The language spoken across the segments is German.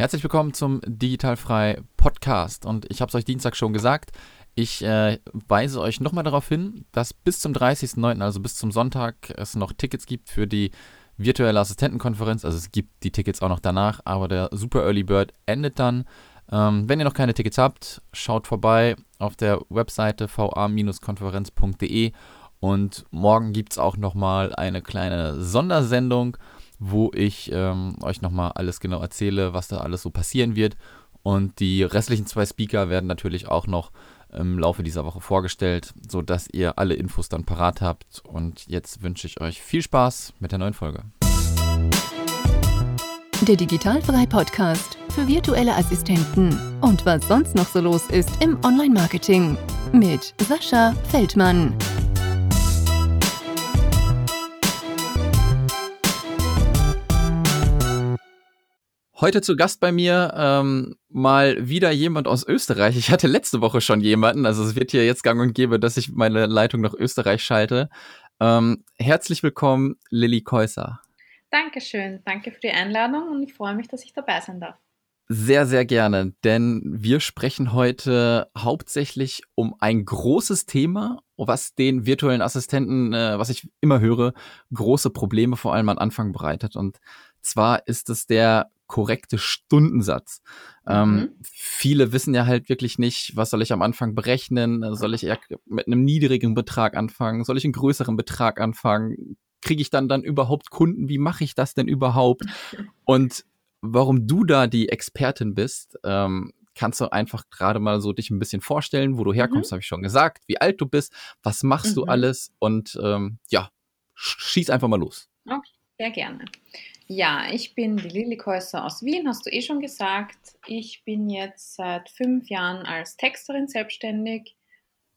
Herzlich willkommen zum Digitalfrei Podcast. Und ich habe es euch Dienstag schon gesagt. Ich äh, weise euch nochmal darauf hin, dass bis zum 30.09., also bis zum Sonntag, es noch Tickets gibt für die virtuelle Assistentenkonferenz. Also es gibt die Tickets auch noch danach, aber der Super Early Bird endet dann. Ähm, wenn ihr noch keine Tickets habt, schaut vorbei auf der Webseite va-konferenz.de und morgen gibt es auch nochmal eine kleine Sondersendung wo ich ähm, euch nochmal alles genau erzähle, was da alles so passieren wird. Und die restlichen zwei Speaker werden natürlich auch noch im Laufe dieser Woche vorgestellt, sodass ihr alle Infos dann parat habt. Und jetzt wünsche ich euch viel Spaß mit der neuen Folge. Der Digitalfrei Podcast für virtuelle Assistenten und was sonst noch so los ist im Online-Marketing mit Sascha Feldmann. Heute zu Gast bei mir ähm, mal wieder jemand aus Österreich. Ich hatte letzte Woche schon jemanden, also es wird hier jetzt gang und gäbe, dass ich meine Leitung nach Österreich schalte. Ähm, herzlich willkommen, Lilly Käuser. Dankeschön, danke für die Einladung und ich freue mich, dass ich dabei sein darf. Sehr, sehr gerne, denn wir sprechen heute hauptsächlich um ein großes Thema, was den virtuellen Assistenten, äh, was ich immer höre, große Probleme vor allem am Anfang bereitet. Und zwar ist es der korrekte Stundensatz. Ähm, mhm. Viele wissen ja halt wirklich nicht, was soll ich am Anfang berechnen? Soll ich eher mit einem niedrigen Betrag anfangen? Soll ich einen größeren Betrag anfangen? Kriege ich dann dann überhaupt Kunden? Wie mache ich das denn überhaupt? Und warum du da die Expertin bist, ähm, kannst du einfach gerade mal so dich ein bisschen vorstellen, wo du herkommst, mhm. habe ich schon gesagt, wie alt du bist, was machst mhm. du alles und ähm, ja, schieß einfach mal los. Okay, sehr gerne. Ja, ich bin die Lilly Käuser aus Wien, hast du eh schon gesagt. Ich bin jetzt seit fünf Jahren als Texterin selbstständig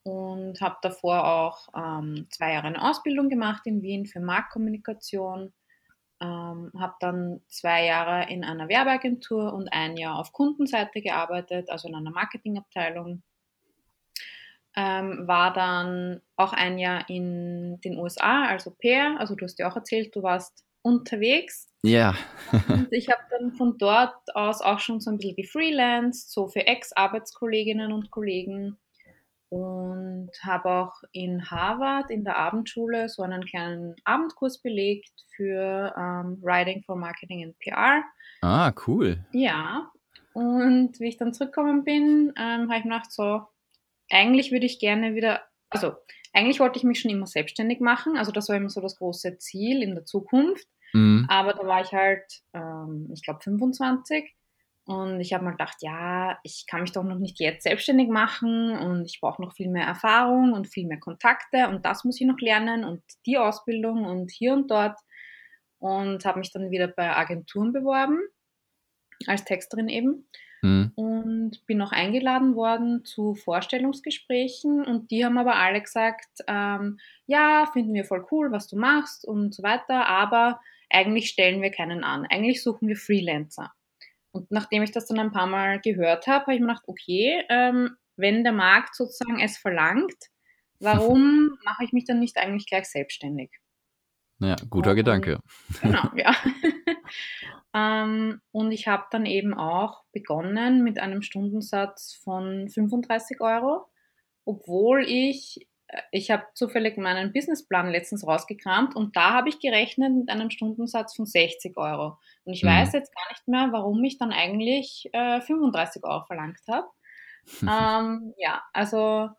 und habe davor auch ähm, zwei Jahre eine Ausbildung gemacht in Wien für Marktkommunikation. Ähm, habe dann zwei Jahre in einer Werbeagentur und ein Jahr auf Kundenseite gearbeitet, also in einer Marketingabteilung. Ähm, war dann auch ein Jahr in den USA als Au pair. Also du hast ja auch erzählt, du warst unterwegs. Ja. und ich habe dann von dort aus auch schon so ein bisschen gefreelanced, so für Ex-Arbeitskolleginnen und Kollegen und habe auch in Harvard in der Abendschule so einen kleinen Abendkurs belegt für ähm, Writing for Marketing and PR. Ah, cool. Ja. Und wie ich dann zurückgekommen bin, ähm, habe ich mir gedacht, so, eigentlich würde ich gerne wieder, also eigentlich wollte ich mich schon immer selbstständig machen, also das war immer so das große Ziel in der Zukunft. Mhm. Aber da war ich halt, ähm, ich glaube, 25. Und ich habe mal gedacht, ja, ich kann mich doch noch nicht jetzt selbstständig machen und ich brauche noch viel mehr Erfahrung und viel mehr Kontakte und das muss ich noch lernen und die Ausbildung und hier und dort. Und habe mich dann wieder bei Agenturen beworben, als Texterin eben. Mhm. Und bin noch eingeladen worden zu Vorstellungsgesprächen und die haben aber alle gesagt, ähm, ja, finden wir voll cool, was du machst und so weiter, aber eigentlich stellen wir keinen an. Eigentlich suchen wir Freelancer. Und nachdem ich das dann ein paar Mal gehört habe, habe ich mir gedacht, okay, ähm, wenn der Markt sozusagen es verlangt, warum mache ich mich dann nicht eigentlich gleich selbstständig? Ja, guter und, Gedanke. Genau, ja. ähm, und ich habe dann eben auch begonnen mit einem Stundensatz von 35 Euro, obwohl ich ich habe zufällig meinen Businessplan letztens rausgekramt und da habe ich gerechnet mit einem Stundensatz von 60 Euro. Und ich mhm. weiß jetzt gar nicht mehr, warum ich dann eigentlich äh, 35 Euro verlangt habe. ähm, ja, also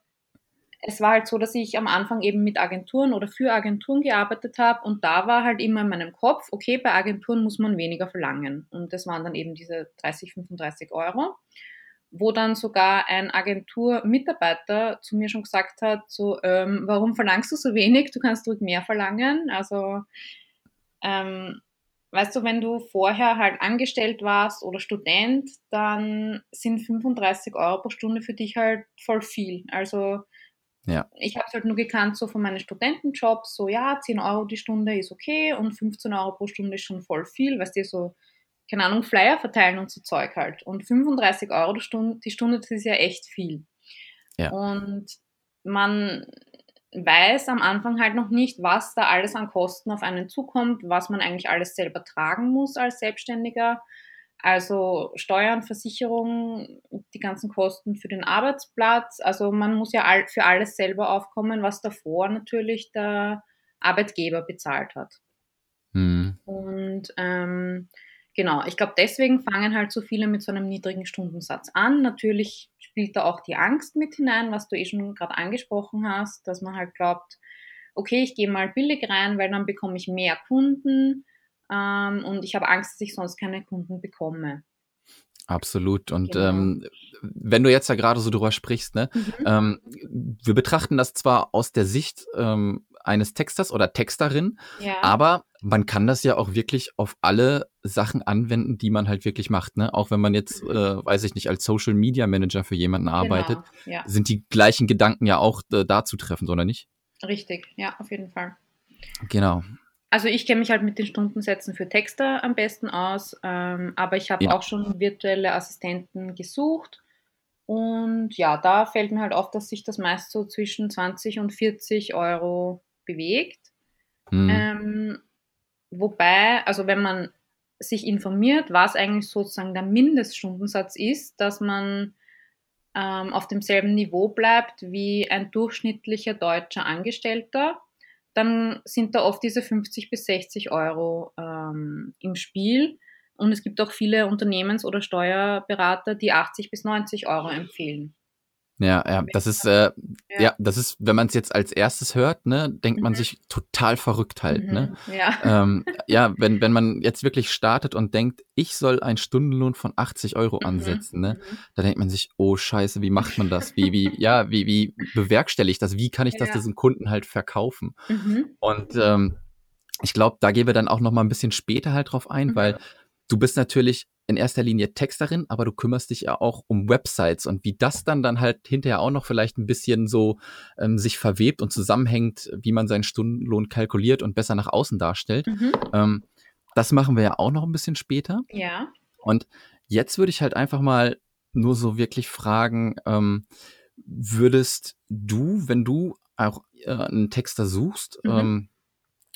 es war halt so, dass ich am Anfang eben mit Agenturen oder für Agenturen gearbeitet habe und da war halt immer in meinem Kopf, okay, bei Agenturen muss man weniger verlangen. Und das waren dann eben diese 30, 35 Euro wo dann sogar ein Agenturmitarbeiter zu mir schon gesagt hat, so, ähm, warum verlangst du so wenig? Du kannst ruhig mehr verlangen. Also, ähm, weißt du, wenn du vorher halt angestellt warst oder Student, dann sind 35 Euro pro Stunde für dich halt voll viel. Also, ja. ich habe es halt nur gekannt so von meinen Studentenjobs, so ja, 10 Euro die Stunde ist okay und 15 Euro pro Stunde ist schon voll viel, weißt du, so keine Ahnung, Flyer verteilen und so Zeug halt. Und 35 Euro die Stunde, die Stunde das ist ja echt viel. Ja. Und man weiß am Anfang halt noch nicht, was da alles an Kosten auf einen zukommt, was man eigentlich alles selber tragen muss als Selbstständiger. Also Steuern, Versicherung, die ganzen Kosten für den Arbeitsplatz. Also man muss ja für alles selber aufkommen, was davor natürlich der Arbeitgeber bezahlt hat. Mhm. Und ähm, genau, ich glaube, deswegen fangen halt so viele mit so einem niedrigen Stundensatz an. Natürlich spielt da auch die Angst mit hinein, was du eh schon gerade angesprochen hast, dass man halt glaubt, okay, ich gehe mal billig rein, weil dann bekomme ich mehr Kunden ähm, und ich habe Angst, dass ich sonst keine Kunden bekomme. Absolut. Und genau. ähm, wenn du jetzt ja gerade so drüber sprichst, ne, mhm. ähm, wir betrachten das zwar aus der Sicht ähm, eines Texters oder Texterin, ja. aber man kann das ja auch wirklich auf alle Sachen anwenden, die man halt wirklich macht. Ne? Auch wenn man jetzt, mhm. äh, weiß ich nicht, als Social Media Manager für jemanden genau, arbeitet, genau. ja. sind die gleichen Gedanken ja auch äh, da zu treffen, oder nicht? Richtig, ja, auf jeden Fall. Genau. Also ich kenne mich halt mit den Stundensätzen für Texter am besten aus, ähm, aber ich habe ja. auch schon virtuelle Assistenten gesucht. Und ja, da fällt mir halt auf, dass sich das meist so zwischen 20 und 40 Euro bewegt. Hm. Ähm, wobei, also wenn man sich informiert, was eigentlich sozusagen der Mindeststundensatz ist, dass man ähm, auf demselben Niveau bleibt wie ein durchschnittlicher deutscher Angestellter, dann sind da oft diese 50 bis 60 Euro ähm, im Spiel. Und es gibt auch viele Unternehmens- oder Steuerberater, die 80 bis 90 Euro empfehlen. Ja, ja, das ist, äh, ja. ja das ist, wenn man es jetzt als erstes hört, ne, denkt man mhm. sich total verrückt halt, ne? mhm. ne? Ja. Ähm, ja, wenn, wenn man jetzt wirklich startet und denkt, ich soll einen Stundenlohn von 80 Euro mhm. ansetzen, ne, mhm. da denkt man sich, oh Scheiße, wie macht man das? Wie, wie, ja, wie, wie bewerkstellige ich das? Wie kann ich das ja. diesen Kunden halt verkaufen? Mhm. Und ähm, ich glaube, da gehen wir dann auch noch mal ein bisschen später halt drauf ein, mhm. weil du bist natürlich in erster Linie Texterin, aber du kümmerst dich ja auch um Websites und wie das dann dann halt hinterher auch noch vielleicht ein bisschen so ähm, sich verwebt und zusammenhängt, wie man seinen Stundenlohn kalkuliert und besser nach außen darstellt. Mhm. Ähm, das machen wir ja auch noch ein bisschen später. Ja. Und jetzt würde ich halt einfach mal nur so wirklich fragen, ähm, würdest du, wenn du auch äh, einen Texter suchst, mhm. ähm,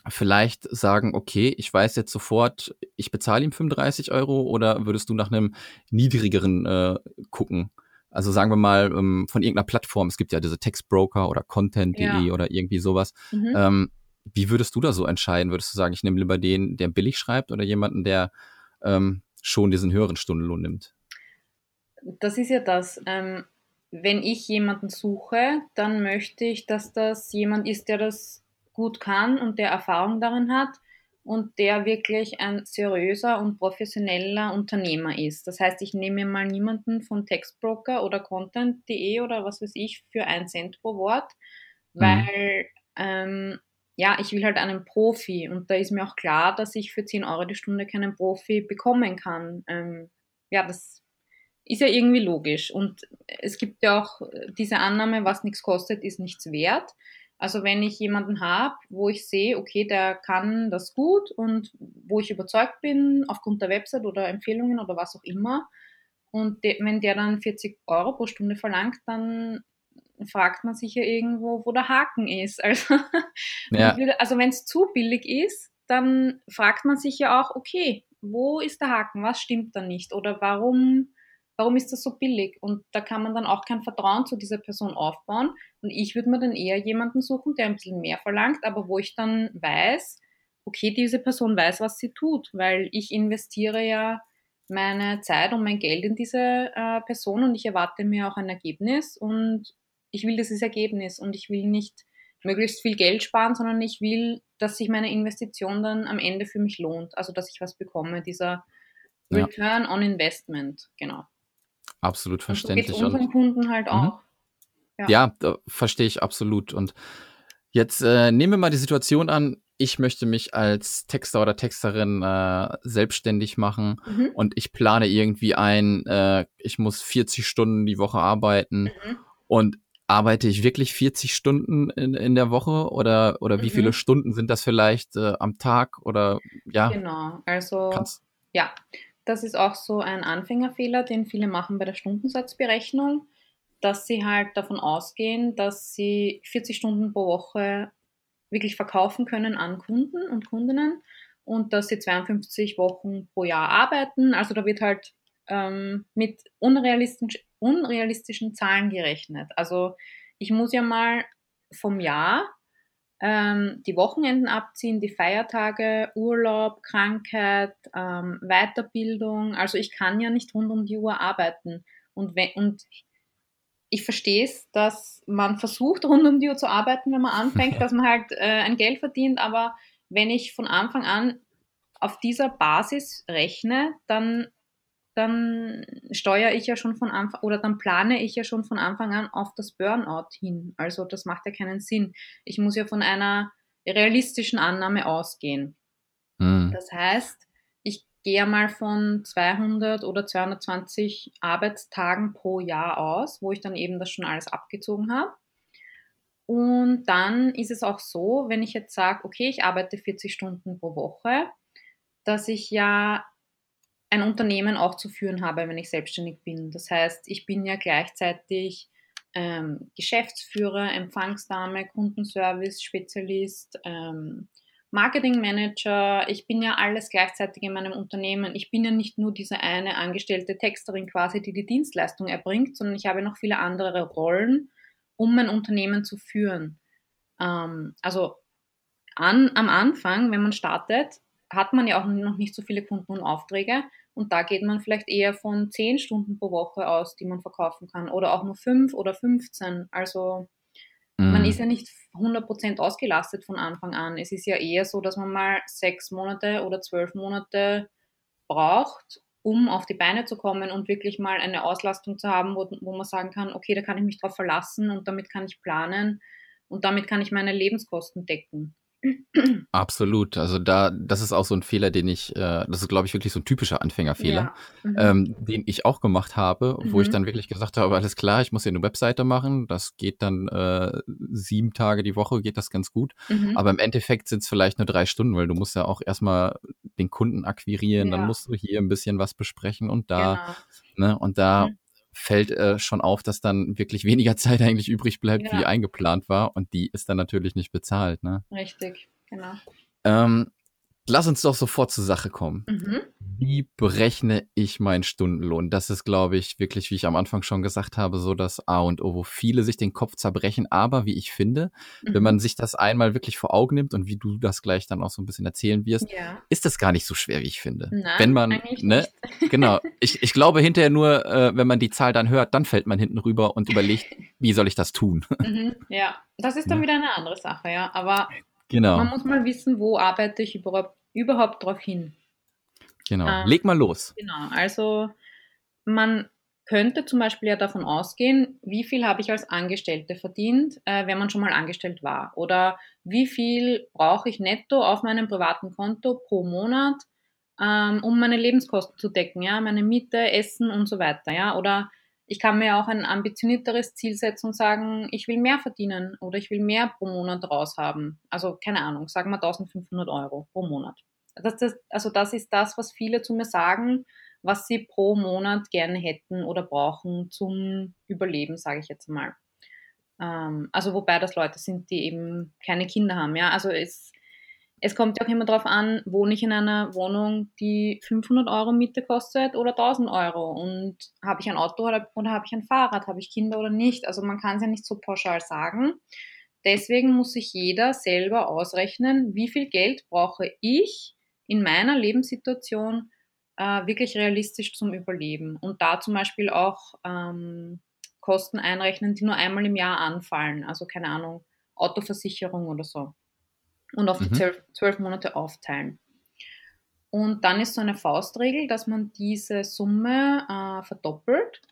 vielleicht sagen, okay, ich weiß jetzt sofort, ich bezahle ihm 35 Euro oder würdest du nach einem niedrigeren äh, gucken? Also sagen wir mal ähm, von irgendeiner Plattform, es gibt ja diese Textbroker oder Content.de ja. oder irgendwie sowas. Mhm. Ähm, wie würdest du da so entscheiden? Würdest du sagen, ich nehme lieber den, der billig schreibt oder jemanden, der ähm, schon diesen höheren Stundenlohn nimmt? Das ist ja das. Ähm, wenn ich jemanden suche, dann möchte ich, dass das jemand ist, der das gut kann und der Erfahrung darin hat und der wirklich ein seriöser und professioneller Unternehmer ist. Das heißt, ich nehme mal niemanden von Textbroker oder Content.de oder was weiß ich für ein Cent pro Wort, mhm. weil mhm. ähm, ja, ich will halt einen Profi und da ist mir auch klar, dass ich für 10 Euro die Stunde keinen Profi bekommen kann. Ähm, ja, das ist ja irgendwie logisch und es gibt ja auch diese Annahme, was nichts kostet, ist nichts wert. Also wenn ich jemanden habe, wo ich sehe, okay, der kann das gut und wo ich überzeugt bin aufgrund der Website oder Empfehlungen oder was auch immer, und de wenn der dann 40 Euro pro Stunde verlangt, dann fragt man sich ja irgendwo, wo der Haken ist. Also, ja. also wenn es zu billig ist, dann fragt man sich ja auch, okay, wo ist der Haken? Was stimmt da nicht? Oder warum warum ist das so billig? Und da kann man dann auch kein Vertrauen zu dieser Person aufbauen. Und ich würde mir dann eher jemanden suchen, der ein bisschen mehr verlangt, aber wo ich dann weiß, okay, diese Person weiß, was sie tut, weil ich investiere ja meine Zeit und mein Geld in diese äh, Person und ich erwarte mir auch ein Ergebnis und ich will dieses Ergebnis und ich will nicht möglichst viel Geld sparen, sondern ich will, dass sich meine Investition dann am Ende für mich lohnt, also dass ich was bekomme, dieser Return ja. on Investment, genau. Absolut verständlich. Und so unseren Kunden halt mhm. auch. Ja, ja verstehe ich absolut. Und jetzt äh, nehmen wir mal die Situation an, ich möchte mich als Texter oder Texterin äh, selbstständig machen mhm. und ich plane irgendwie ein, äh, ich muss 40 Stunden die Woche arbeiten mhm. und arbeite ich wirklich 40 Stunden in, in der Woche oder, oder wie viele mhm. Stunden sind das vielleicht äh, am Tag oder ja? Genau, also ja, das ist auch so ein Anfängerfehler, den viele machen bei der Stundensatzberechnung, dass sie halt davon ausgehen, dass sie 40 Stunden pro Woche wirklich verkaufen können an Kunden und Kundinnen und dass sie 52 Wochen pro Jahr arbeiten. Also da wird halt ähm, mit unrealistisch, unrealistischen Zahlen gerechnet. Also ich muss ja mal vom Jahr ähm, die Wochenenden abziehen, die Feiertage, Urlaub, Krankheit, ähm, Weiterbildung. Also ich kann ja nicht rund um die Uhr arbeiten. Und, wenn, und ich verstehe es, dass man versucht, rund um die Uhr zu arbeiten, wenn man anfängt, dass man halt äh, ein Geld verdient, aber wenn ich von Anfang an auf dieser Basis rechne, dann, dann steuere ich ja schon von Anfang oder dann plane ich ja schon von Anfang an auf das Burnout hin. Also das macht ja keinen Sinn. Ich muss ja von einer realistischen Annahme ausgehen. Mhm. Das heißt, ich gehe mal von 200 oder 220 Arbeitstagen pro Jahr aus, wo ich dann eben das schon alles abgezogen habe. Und dann ist es auch so, wenn ich jetzt sage, okay, ich arbeite 40 Stunden pro Woche, dass ich ja ein Unternehmen auch zu führen habe, wenn ich selbstständig bin. Das heißt, ich bin ja gleichzeitig ähm, Geschäftsführer, Empfangsdame, Kundenservice, Spezialist, ähm, Marketingmanager. Ich bin ja alles gleichzeitig in meinem Unternehmen. Ich bin ja nicht nur diese eine angestellte Texterin quasi, die die Dienstleistung erbringt, sondern ich habe noch viele andere Rollen um ein Unternehmen zu führen. Ähm, also an, am Anfang, wenn man startet, hat man ja auch noch nicht so viele Kunden und Aufträge. Und da geht man vielleicht eher von 10 Stunden pro Woche aus, die man verkaufen kann. Oder auch nur 5 oder 15. Also mhm. man ist ja nicht 100% ausgelastet von Anfang an. Es ist ja eher so, dass man mal sechs Monate oder zwölf Monate braucht, um auf die Beine zu kommen und wirklich mal eine Auslastung zu haben, wo, wo man sagen kann, okay, da kann ich mich drauf verlassen und damit kann ich planen und damit kann ich meine Lebenskosten decken. Absolut. Also da, das ist auch so ein Fehler, den ich, äh, das ist, glaube ich, wirklich so ein typischer Anfängerfehler, ja. mhm. ähm, den ich auch gemacht habe, mhm. wo ich mhm. dann wirklich gesagt habe, alles klar, ich muss hier eine Webseite machen. Das geht dann äh, sieben Tage die Woche, geht das ganz gut. Mhm. Aber im Endeffekt sind es vielleicht nur drei Stunden, weil du musst ja auch erstmal den Kunden akquirieren, ja. dann musst du hier ein bisschen was besprechen und da, genau. ne, und da mhm. Fällt äh, schon auf, dass dann wirklich weniger Zeit eigentlich übrig bleibt, ja. wie eingeplant war. Und die ist dann natürlich nicht bezahlt. Ne? Richtig, genau. Ähm, lass uns doch sofort zur Sache kommen. Mhm. Wie berechne ich meinen Stundenlohn? Das ist, glaube ich, wirklich, wie ich am Anfang schon gesagt habe, so das A und O, wo viele sich den Kopf zerbrechen. Aber wie ich finde, mhm. wenn man sich das einmal wirklich vor Augen nimmt und wie du das gleich dann auch so ein bisschen erzählen wirst, ja. ist das gar nicht so schwer, wie ich finde. Nein, wenn man, ne, genau. Ich, ich glaube hinterher nur, äh, wenn man die Zahl dann hört, dann fällt man hinten rüber und überlegt, wie soll ich das tun? Mhm, ja, das ist dann wieder eine andere Sache, ja. Aber genau. man muss mal wissen, wo arbeite ich überhaupt überhaupt darauf hin. Genau, ähm, leg mal los. Genau, also man könnte zum Beispiel ja davon ausgehen, wie viel habe ich als Angestellte verdient, äh, wenn man schon mal angestellt war. Oder wie viel brauche ich netto auf meinem privaten Konto pro Monat, ähm, um meine Lebenskosten zu decken, ja, meine Miete, Essen und so weiter, ja. Oder ich kann mir auch ein ambitionierteres Ziel setzen und sagen, ich will mehr verdienen oder ich will mehr pro Monat raushaben. Also keine Ahnung, sagen wir 1500 Euro pro Monat. Das, das, also das ist das, was viele zu mir sagen, was sie pro Monat gerne hätten oder brauchen zum Überleben, sage ich jetzt mal. Ähm, also wobei das Leute sind, die eben keine Kinder haben. Ja, also es es kommt ja auch immer darauf an, wohne ich in einer Wohnung, die 500 Euro Miete kostet oder 1000 Euro und habe ich ein Auto oder, oder habe ich ein Fahrrad, habe ich Kinder oder nicht. Also man kann es ja nicht so pauschal sagen. Deswegen muss sich jeder selber ausrechnen, wie viel Geld brauche ich in meiner Lebenssituation äh, wirklich realistisch zum Überleben und da zum Beispiel auch ähm, Kosten einrechnen, die nur einmal im Jahr anfallen. Also keine Ahnung, Autoversicherung oder so und auf mhm. die zwölf, zwölf Monate aufteilen. Und dann ist so eine Faustregel, dass man diese Summe äh, verdoppelt,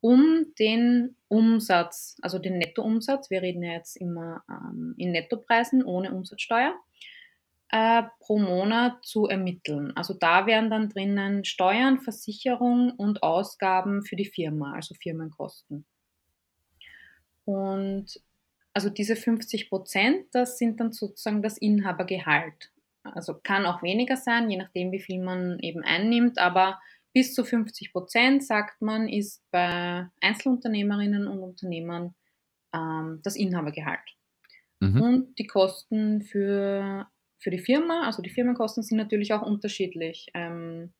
um den Umsatz, also den Nettoumsatz, wir reden ja jetzt immer ähm, in Nettopreisen ohne Umsatzsteuer, äh, pro Monat zu ermitteln. Also da wären dann drinnen Steuern, Versicherung und Ausgaben für die Firma, also Firmenkosten. Und also diese 50 Prozent, das sind dann sozusagen das Inhabergehalt. Also kann auch weniger sein, je nachdem, wie viel man eben einnimmt, aber bis zu 50 Prozent, sagt man, ist bei Einzelunternehmerinnen und Unternehmern ähm, das Inhabergehalt. Mhm. Und die Kosten für für die Firma. Also die Firmenkosten sind natürlich auch unterschiedlich. Ähm,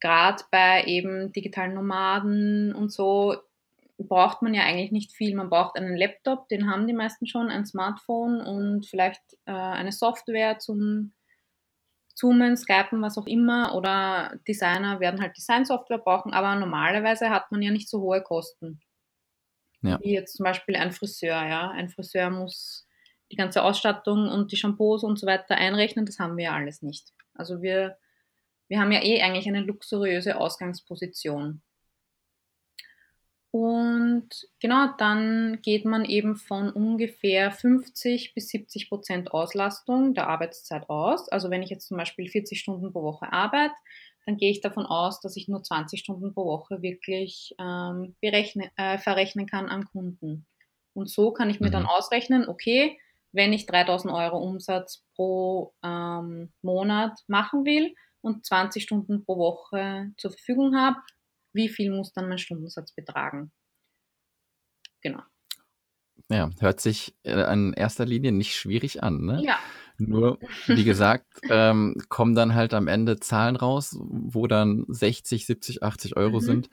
Gerade bei eben digitalen Nomaden und so braucht man ja eigentlich nicht viel. Man braucht einen Laptop, den haben die meisten schon, ein Smartphone und vielleicht äh, eine Software zum Zoomen, Skypen, was auch immer. Oder Designer werden halt Designsoftware brauchen, aber normalerweise hat man ja nicht so hohe Kosten. Ja. Wie jetzt zum Beispiel ein Friseur, ja. Ein Friseur muss die ganze Ausstattung und die Shampoos und so weiter einrechnen, das haben wir ja alles nicht. Also wir, wir haben ja eh eigentlich eine luxuriöse Ausgangsposition. Und genau, dann geht man eben von ungefähr 50 bis 70 Prozent Auslastung der Arbeitszeit aus. Also wenn ich jetzt zum Beispiel 40 Stunden pro Woche arbeite, dann gehe ich davon aus, dass ich nur 20 Stunden pro Woche wirklich ähm, berechne, äh, verrechnen kann an Kunden. Und so kann ich mir mhm. dann ausrechnen, okay, wenn ich 3000 Euro Umsatz pro ähm, Monat machen will und 20 Stunden pro Woche zur Verfügung habe, wie viel muss dann mein Stundensatz betragen. Genau. Ja, hört sich äh, in erster Linie nicht schwierig an, ne? Ja. Nur, wie gesagt, ähm, kommen dann halt am Ende Zahlen raus, wo dann 60, 70, 80 Euro mhm. sind.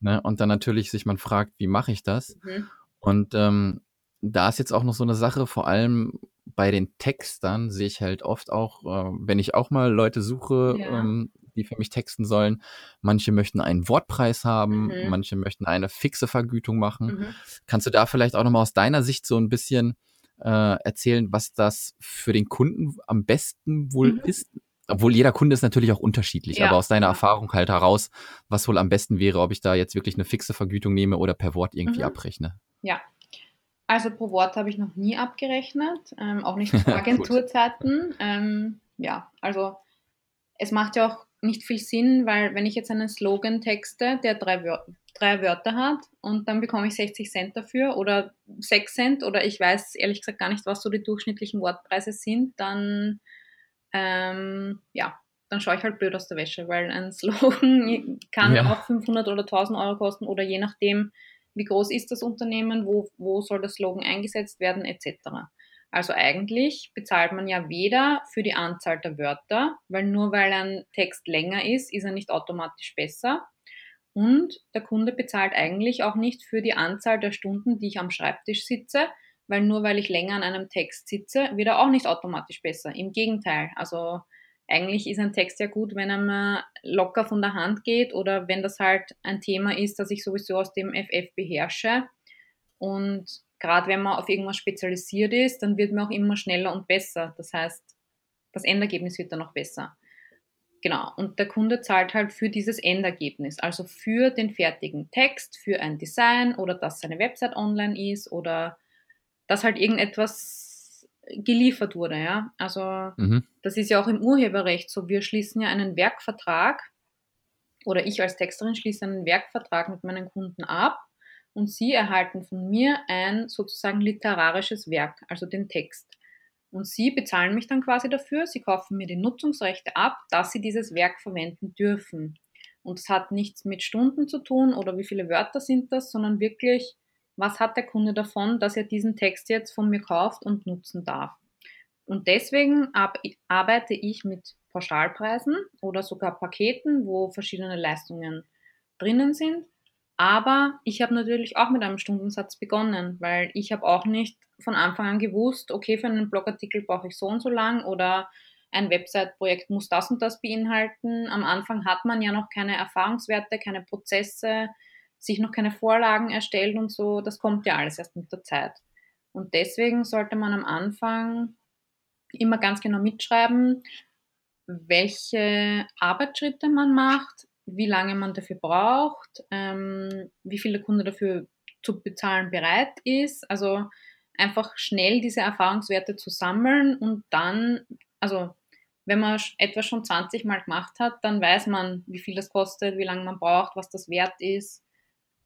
Ne? Und dann natürlich sich man fragt, wie mache ich das? Mhm. Und ähm, da ist jetzt auch noch so eine Sache, vor allem bei den Textern sehe ich halt oft auch, äh, wenn ich auch mal Leute suche, ja. ähm, die für mich texten sollen. Manche möchten einen Wortpreis haben, mhm. manche möchten eine fixe Vergütung machen. Mhm. Kannst du da vielleicht auch nochmal aus deiner Sicht so ein bisschen äh, erzählen, was das für den Kunden am besten wohl mhm. ist? Obwohl jeder Kunde ist natürlich auch unterschiedlich, ja. aber aus deiner Erfahrung halt heraus, was wohl am besten wäre, ob ich da jetzt wirklich eine fixe Vergütung nehme oder per Wort irgendwie mhm. abrechne. Ja, also pro Wort habe ich noch nie abgerechnet, ähm, auch nicht zu Agenturzeiten. ähm, ja, also es macht ja auch nicht viel Sinn, weil wenn ich jetzt einen Slogan texte, der drei, Wör drei Wörter hat und dann bekomme ich 60 Cent dafür oder 6 Cent oder ich weiß ehrlich gesagt gar nicht, was so die durchschnittlichen Wortpreise sind, dann ähm, ja, dann schaue ich halt blöd aus der Wäsche, weil ein Slogan kann ja. auch 500 oder 1000 Euro kosten oder je nachdem, wie groß ist das Unternehmen, wo, wo soll das Slogan eingesetzt werden, etc. Also eigentlich bezahlt man ja weder für die Anzahl der Wörter, weil nur weil ein Text länger ist, ist er nicht automatisch besser. Und der Kunde bezahlt eigentlich auch nicht für die Anzahl der Stunden, die ich am Schreibtisch sitze, weil nur weil ich länger an einem Text sitze, wird er auch nicht automatisch besser. Im Gegenteil. Also eigentlich ist ein Text ja gut, wenn er mir locker von der Hand geht oder wenn das halt ein Thema ist, das ich sowieso aus dem FF beherrsche. Und gerade wenn man auf irgendwas spezialisiert ist, dann wird man auch immer schneller und besser. Das heißt, das Endergebnis wird dann noch besser. Genau. Und der Kunde zahlt halt für dieses Endergebnis, also für den fertigen Text, für ein Design oder dass seine Website online ist oder dass halt irgendetwas geliefert wurde, ja. Also mhm. das ist ja auch im Urheberrecht so. Wir schließen ja einen Werkvertrag oder ich als Texterin schließe einen Werkvertrag mit meinen Kunden ab und Sie erhalten von mir ein sozusagen literarisches Werk, also den Text. Und Sie bezahlen mich dann quasi dafür, Sie kaufen mir die Nutzungsrechte ab, dass Sie dieses Werk verwenden dürfen. Und es hat nichts mit Stunden zu tun oder wie viele Wörter sind das, sondern wirklich, was hat der Kunde davon, dass er diesen Text jetzt von mir kauft und nutzen darf. Und deswegen arbeite ich mit Pauschalpreisen oder sogar Paketen, wo verschiedene Leistungen drinnen sind aber ich habe natürlich auch mit einem Stundensatz begonnen, weil ich habe auch nicht von Anfang an gewusst, okay, für einen Blogartikel brauche ich so und so lang oder ein Website-Projekt muss das und das beinhalten. Am Anfang hat man ja noch keine Erfahrungswerte, keine Prozesse, sich noch keine Vorlagen erstellt und so. Das kommt ja alles erst mit der Zeit. Und deswegen sollte man am Anfang immer ganz genau mitschreiben, welche Arbeitsschritte man macht, wie lange man dafür braucht, ähm, wie viel der Kunde dafür zu bezahlen bereit ist. Also einfach schnell diese Erfahrungswerte zu sammeln und dann, also wenn man etwas schon 20 Mal gemacht hat, dann weiß man, wie viel das kostet, wie lange man braucht, was das wert ist.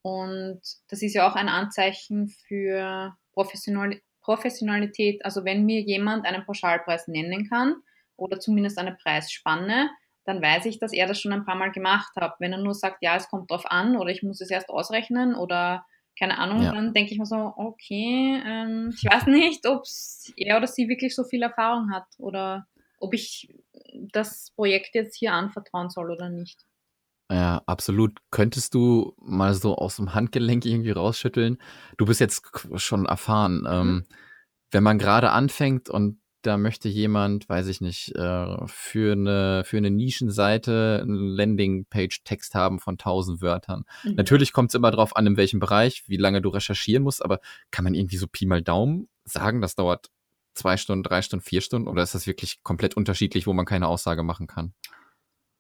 Und das ist ja auch ein Anzeichen für Professionalität. Also wenn mir jemand einen Pauschalpreis nennen kann oder zumindest eine Preisspanne, dann weiß ich, dass er das schon ein paar Mal gemacht hat. Wenn er nur sagt, ja, es kommt drauf an oder ich muss es erst ausrechnen oder keine Ahnung, ja. dann denke ich mir so, okay, ähm, ich weiß nicht, ob er oder sie wirklich so viel Erfahrung hat oder ob ich das Projekt jetzt hier anvertrauen soll oder nicht. Ja, absolut. Könntest du mal so aus dem Handgelenk irgendwie rausschütteln? Du bist jetzt schon erfahren. Mhm. Ähm, wenn man gerade anfängt und da möchte jemand, weiß ich nicht, äh, für eine, für eine Nischenseite einen Landingpage-Text haben von 1000 Wörtern. Mhm. Natürlich kommt es immer darauf an, in welchem Bereich, wie lange du recherchieren musst, aber kann man irgendwie so Pi mal Daumen sagen, das dauert zwei Stunden, drei Stunden, vier Stunden oder ist das wirklich komplett unterschiedlich, wo man keine Aussage machen kann?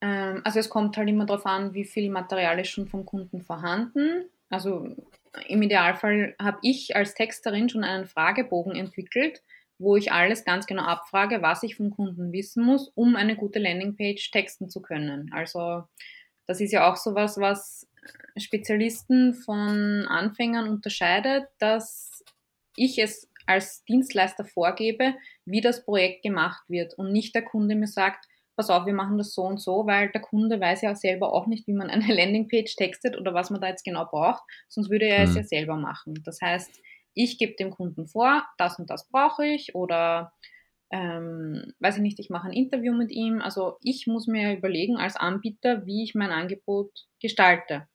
Ähm, also es kommt halt immer darauf an, wie viel Material ist schon vom Kunden vorhanden. Also im Idealfall habe ich als Texterin schon einen Fragebogen entwickelt, wo ich alles ganz genau abfrage, was ich vom Kunden wissen muss, um eine gute Landingpage texten zu können. Also das ist ja auch sowas, was Spezialisten von Anfängern unterscheidet, dass ich es als Dienstleister vorgebe, wie das Projekt gemacht wird und nicht der Kunde mir sagt, pass auf, wir machen das so und so, weil der Kunde weiß ja selber auch nicht, wie man eine Landingpage textet oder was man da jetzt genau braucht, sonst würde er mhm. es ja selber machen. Das heißt, ich gebe dem Kunden vor, das und das brauche ich oder ähm, weiß ich nicht, ich mache ein Interview mit ihm. Also ich muss mir überlegen als Anbieter, wie ich mein Angebot gestalte.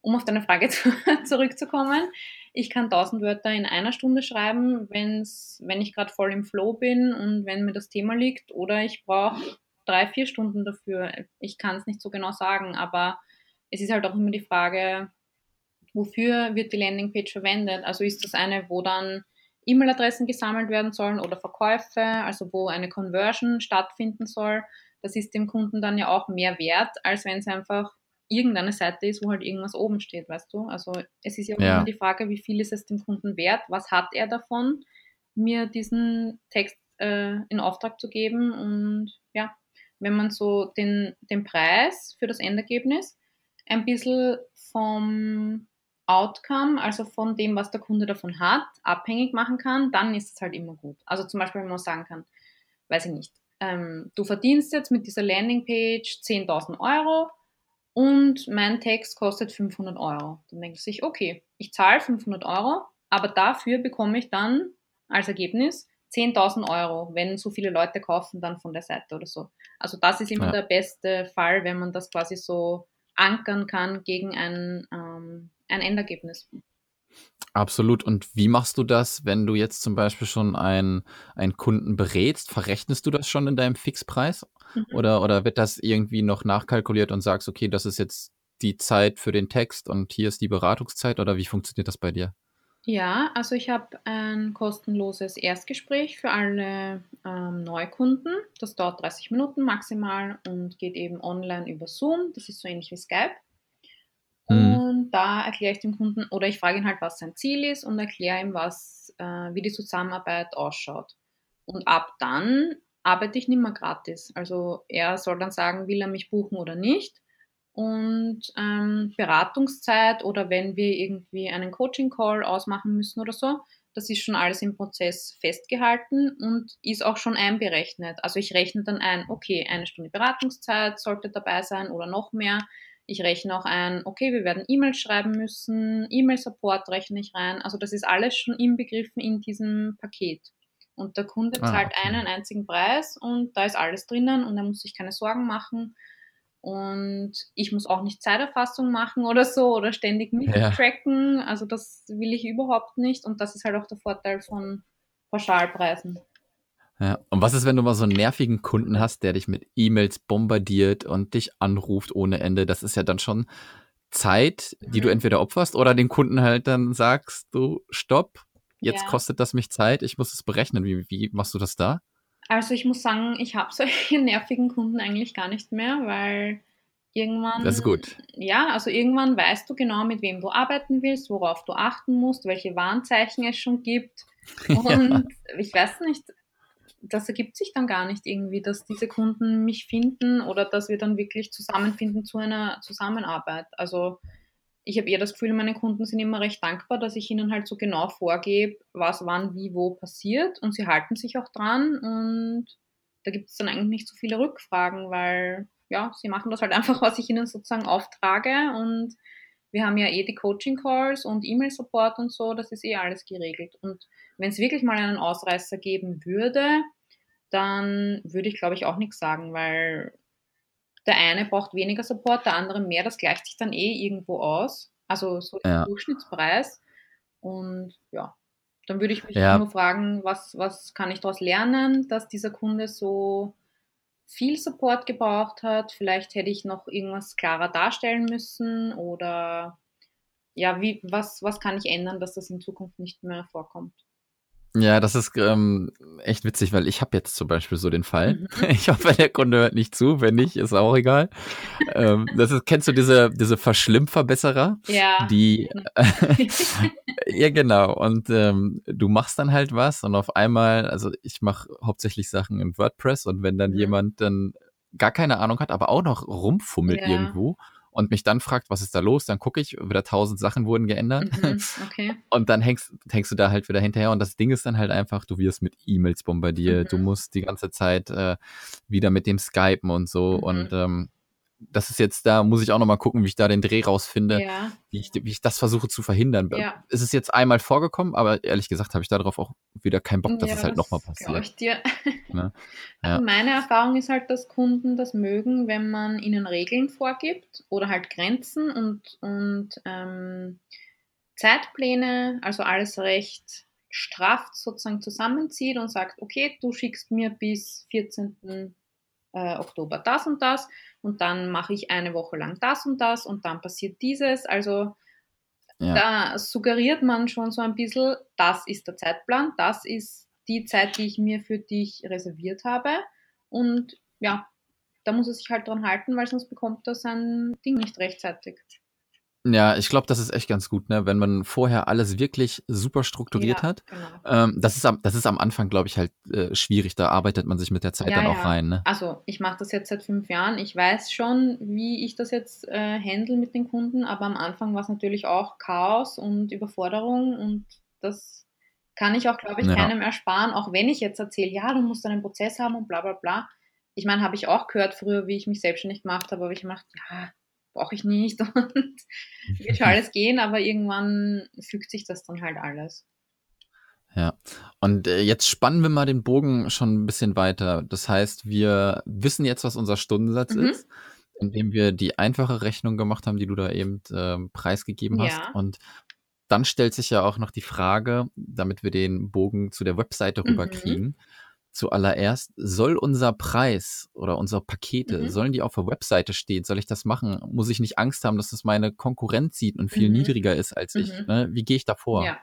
Um auf deine Frage zu, zurückzukommen, ich kann 1000 Wörter in einer Stunde schreiben, wenn's, wenn ich gerade voll im Flow bin und wenn mir das Thema liegt, oder ich brauche drei, vier Stunden dafür. Ich kann es nicht so genau sagen, aber es ist halt auch immer die Frage, wofür wird die Landingpage verwendet? Also ist das eine, wo dann E-Mail-Adressen gesammelt werden sollen oder Verkäufe, also wo eine Conversion stattfinden soll. Das ist dem Kunden dann ja auch mehr wert, als wenn es einfach irgendeine Seite ist, wo halt irgendwas oben steht, weißt du? Also es ist ja, ja. immer die Frage, wie viel ist es dem Kunden wert? Was hat er davon, mir diesen Text äh, in Auftrag zu geben? Und ja, wenn man so den, den Preis für das Endergebnis ein bisschen vom Outcome, also von dem, was der Kunde davon hat, abhängig machen kann, dann ist es halt immer gut. Also zum Beispiel, wenn man sagen kann, weiß ich nicht, ähm, du verdienst jetzt mit dieser Landingpage 10.000 Euro und mein Text kostet 500 Euro. Dann denkt sich, okay, ich zahle 500 Euro, aber dafür bekomme ich dann als Ergebnis 10.000 Euro, wenn so viele Leute kaufen dann von der Seite oder so. Also das ist immer ja. der beste Fall, wenn man das quasi so ankern kann gegen ein, ähm, ein Endergebnis. Absolut. Und wie machst du das, wenn du jetzt zum Beispiel schon einen, einen Kunden berätst? Verrechnest du das schon in deinem Fixpreis? Mhm. Oder, oder wird das irgendwie noch nachkalkuliert und sagst, okay, das ist jetzt die Zeit für den Text und hier ist die Beratungszeit? Oder wie funktioniert das bei dir? Ja, also ich habe ein kostenloses Erstgespräch für alle ähm, Neukunden. Das dauert 30 Minuten maximal und geht eben online über Zoom. Das ist so ähnlich wie Skype. Und da erkläre ich dem Kunden oder ich frage ihn halt, was sein Ziel ist und erkläre ihm, was, äh, wie die Zusammenarbeit ausschaut. Und ab dann arbeite ich nicht mehr gratis. Also er soll dann sagen, will er mich buchen oder nicht. Und ähm, Beratungszeit oder wenn wir irgendwie einen Coaching-Call ausmachen müssen oder so, das ist schon alles im Prozess festgehalten und ist auch schon einberechnet. Also ich rechne dann ein, okay, eine Stunde Beratungszeit sollte dabei sein oder noch mehr. Ich rechne auch ein, okay, wir werden E-Mails schreiben müssen, E-Mail-Support rechne ich rein. Also das ist alles schon inbegriffen in diesem Paket. Und der Kunde ah, zahlt okay. einen einzigen Preis und da ist alles drinnen und er muss sich keine Sorgen machen. Und ich muss auch nicht Zeiterfassung machen oder so oder ständig mittracken. Ja. Also das will ich überhaupt nicht. Und das ist halt auch der Vorteil von Pauschalpreisen. Ja. Und was ist, wenn du mal so einen nervigen Kunden hast, der dich mit E-Mails bombardiert und dich anruft ohne Ende? Das ist ja dann schon Zeit, die mhm. du entweder opferst oder dem Kunden halt dann sagst, du, stopp, jetzt ja. kostet das mich Zeit, ich muss es berechnen. Wie, wie machst du das da? Also ich muss sagen, ich habe solche nervigen Kunden eigentlich gar nicht mehr, weil irgendwann. Das ist gut. Ja, also irgendwann weißt du genau, mit wem du arbeiten willst, worauf du achten musst, welche Warnzeichen es schon gibt. Und ja. ich weiß nicht, das ergibt sich dann gar nicht irgendwie, dass diese Kunden mich finden oder dass wir dann wirklich zusammenfinden zu einer Zusammenarbeit. Also ich habe eher das Gefühl, meine Kunden sind immer recht dankbar, dass ich ihnen halt so genau vorgebe, was wann, wie, wo passiert und sie halten sich auch dran und da gibt es dann eigentlich nicht so viele Rückfragen, weil ja, sie machen das halt einfach, was ich ihnen sozusagen auftrage und wir haben ja eh die Coaching-Calls und E-Mail-Support und so, das ist eh alles geregelt. Und wenn es wirklich mal einen Ausreißer geben würde, dann würde ich, glaube ich, auch nichts sagen, weil der eine braucht weniger Support, der andere mehr. Das gleicht sich dann eh irgendwo aus. Also so der Ja. Durchschnittspreis. Und ja, dann würde ich mich Ja. nur fragen, was, was kann ich daraus lernen, dass dieser Kunde so viel Support gebraucht hat. Vielleicht hätte ich noch irgendwas klarer darstellen müssen oder ja, wie, was, was kann ich ändern, dass das in Zukunft nicht mehr vorkommt. Ja, das ist ähm, echt witzig, weil ich habe jetzt zum Beispiel so den Fall. Mhm. Ich hoffe, der Kunde hört nicht zu. Wenn nicht, ist auch egal. ähm, das ist, kennst du diese, diese Verschlimmverbesserer? Ja. Die, ja, genau. Und ähm, du machst dann halt was und auf einmal, also ich mache hauptsächlich Sachen in WordPress und wenn dann Mhm. jemand dann gar keine Ahnung hat, aber auch noch rumfummelt Ja. irgendwo und mich dann fragt, was ist da los, dann gucke ich, wieder tausend Sachen wurden geändert. Mhm, okay. Und dann hängst, hängst du da halt wieder hinterher. Und das Ding ist dann halt einfach, du wirst mit E-Mails bombardiert. Du Mhm. musst die ganze Zeit äh, wieder mit dem Skypen und so. Mhm. Und ähm, das ist jetzt, da muss ich auch nochmal gucken, wie ich da den Dreh rausfinde, Ja, wie, ich, wie ich das versuche zu verhindern. Ja. Es ist jetzt einmal vorgekommen, aber ehrlich gesagt habe ich darauf auch wieder keinen Bock, dass ja, es halt nochmal passiert. ich dir. Ne? Also Ja. meine Erfahrung ist halt, dass Kunden das mögen, wenn man ihnen Regeln vorgibt oder halt Grenzen und, und ähm, Zeitpläne, also alles recht straff sozusagen zusammenzieht und sagt, okay, du schickst mir bis 14. Äh, Oktober das und das und dann mache ich eine Woche lang das und das und dann passiert dieses. Also Ja. da suggeriert man schon so ein bisschen, das ist der Zeitplan, das ist die Zeit, die ich mir für dich reserviert habe. Und ja, da muss er sich halt dran halten, weil sonst bekommt er sein Ding nicht rechtzeitig. Ja, ich glaube, das ist echt ganz gut, ne? wenn man vorher alles wirklich super strukturiert ja, hat. Genau. Ähm, das, ist am, das ist am Anfang, glaube ich, halt äh, schwierig. Da arbeitet man sich mit der Zeit Ja, dann auch ja. rein. Ne? Also ich mache das jetzt seit fünf Jahren. Ich weiß schon, wie ich das jetzt äh, handle mit den Kunden, aber am Anfang war es natürlich auch Chaos und Überforderung und das kann ich auch, glaube ich, keinem ersparen, auch wenn ich jetzt erzähle, ja, du musst einen Prozess haben und bla bla bla. Ich meine, habe ich auch gehört früher, wie ich mich selbstständig gemacht habe, aber ich gemacht, ja, brauche ich nicht und wird schon alles gehen, aber irgendwann fügt sich das dann halt alles. Ja. Und äh, jetzt spannen wir mal den Bogen schon ein bisschen weiter. Das heißt, wir wissen jetzt, was unser Stundensatz Mhm. ist, indem wir die einfache Rechnung gemacht haben, die du da eben ähm, preisgegeben hast. Ja. Und dann stellt sich ja auch noch die Frage, damit wir den Bogen zu der Webseite Mhm. Zuallererst, soll unser Preis oder unsere Pakete, Mhm. sollen die auf der Webseite stehen? Soll ich das machen? Muss ich nicht Angst haben, dass das meine Konkurrenz sieht und viel Mhm. niedriger ist als ich? Mhm. Ne? Wie gehe ich da vor? Ja.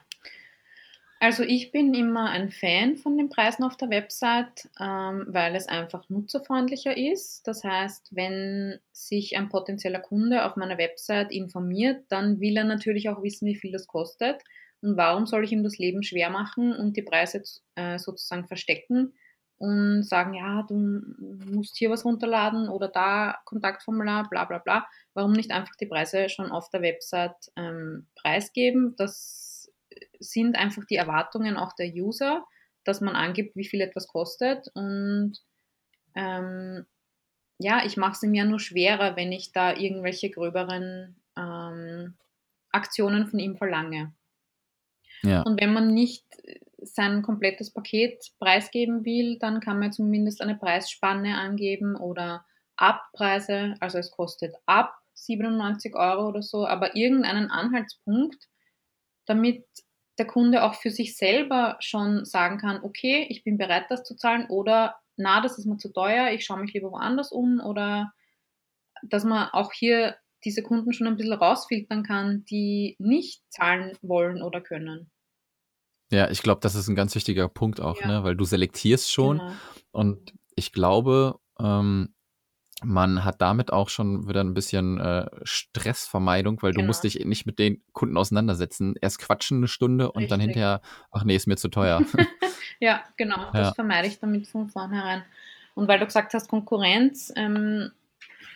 Also ich bin immer ein Fan von den Preisen auf der Website, ähm, weil es einfach nutzerfreundlicher ist. Das heißt, wenn sich ein potenzieller Kunde auf meiner Website informiert, dann will er natürlich auch wissen, wie viel das kostet. Und warum soll ich ihm das Leben schwer machen und die Preise äh, sozusagen verstecken und sagen, ja, du musst hier was runterladen oder da Kontaktformular, bla bla bla. Warum nicht einfach die Preise schon auf der Website ähm, preisgeben? Das sind einfach die Erwartungen auch der User, dass man angibt, wie viel etwas kostet. Und ähm, ja, ich mache es ihm ja nur schwerer, wenn ich da irgendwelche gröberen ähm, Aktionen von ihm verlange. Ja. Und wenn man nicht sein komplettes Paket preisgeben will, dann kann man zumindest eine Preisspanne angeben oder Abpreise, also es kostet ab 97 Euro oder so, aber irgendeinen Anhaltspunkt, damit der Kunde auch für sich selber schon sagen kann, okay, ich bin bereit, das zu zahlen oder na, das ist mir zu teuer, ich schaue mich lieber woanders um oder dass man auch hier diese Kunden schon ein bisschen rausfiltern kann, die nicht zahlen wollen oder können. Ja, ich glaube, das ist ein ganz wichtiger Punkt auch, Ja. ne? weil du selektierst schon Genau. und ich glaube, ähm, man hat damit auch schon wieder ein bisschen äh, Stressvermeidung, weil du Genau. musst dich nicht mit den Kunden auseinandersetzen. Erst quatschen eine Stunde und dann Richtig. hinterher, ach nee, ist mir zu teuer. Ja, genau, das Ja. vermeide ich damit von vornherein. Und weil du gesagt hast, Konkurrenz, ähm,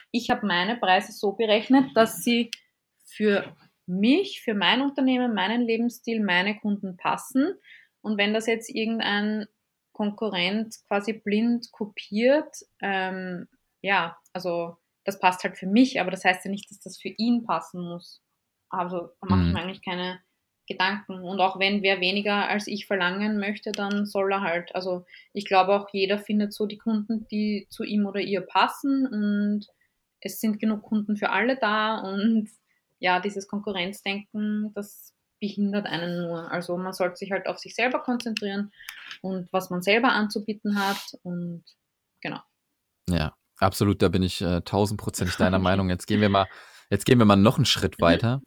ich habe meine Preise so berechnet, dass sie für mich, für mein Unternehmen, meinen Lebensstil, meine Kunden passen. Und wenn das jetzt irgendein Konkurrent quasi blind kopiert, ähm, ja, also das passt halt für mich, aber das heißt ja nicht, dass das für ihn passen muss. Also da mache ich Mhm. mir eigentlich keine Gedanken. Und auch wenn wer weniger als ich verlangen möchte, dann soll er halt. Also ich glaube auch jeder findet so die Kunden, die zu ihm oder ihr passen und es sind genug Kunden für alle da und ja, dieses Konkurrenzdenken, das behindert einen nur. Also man sollte sich halt auf sich selber konzentrieren und was man selber anzubieten hat und genau. Ja, absolut, da bin ich äh, tausendprozentig deiner Meinung. Jetzt gehen wir mal, jetzt gehen wir mal noch einen Schritt weiter.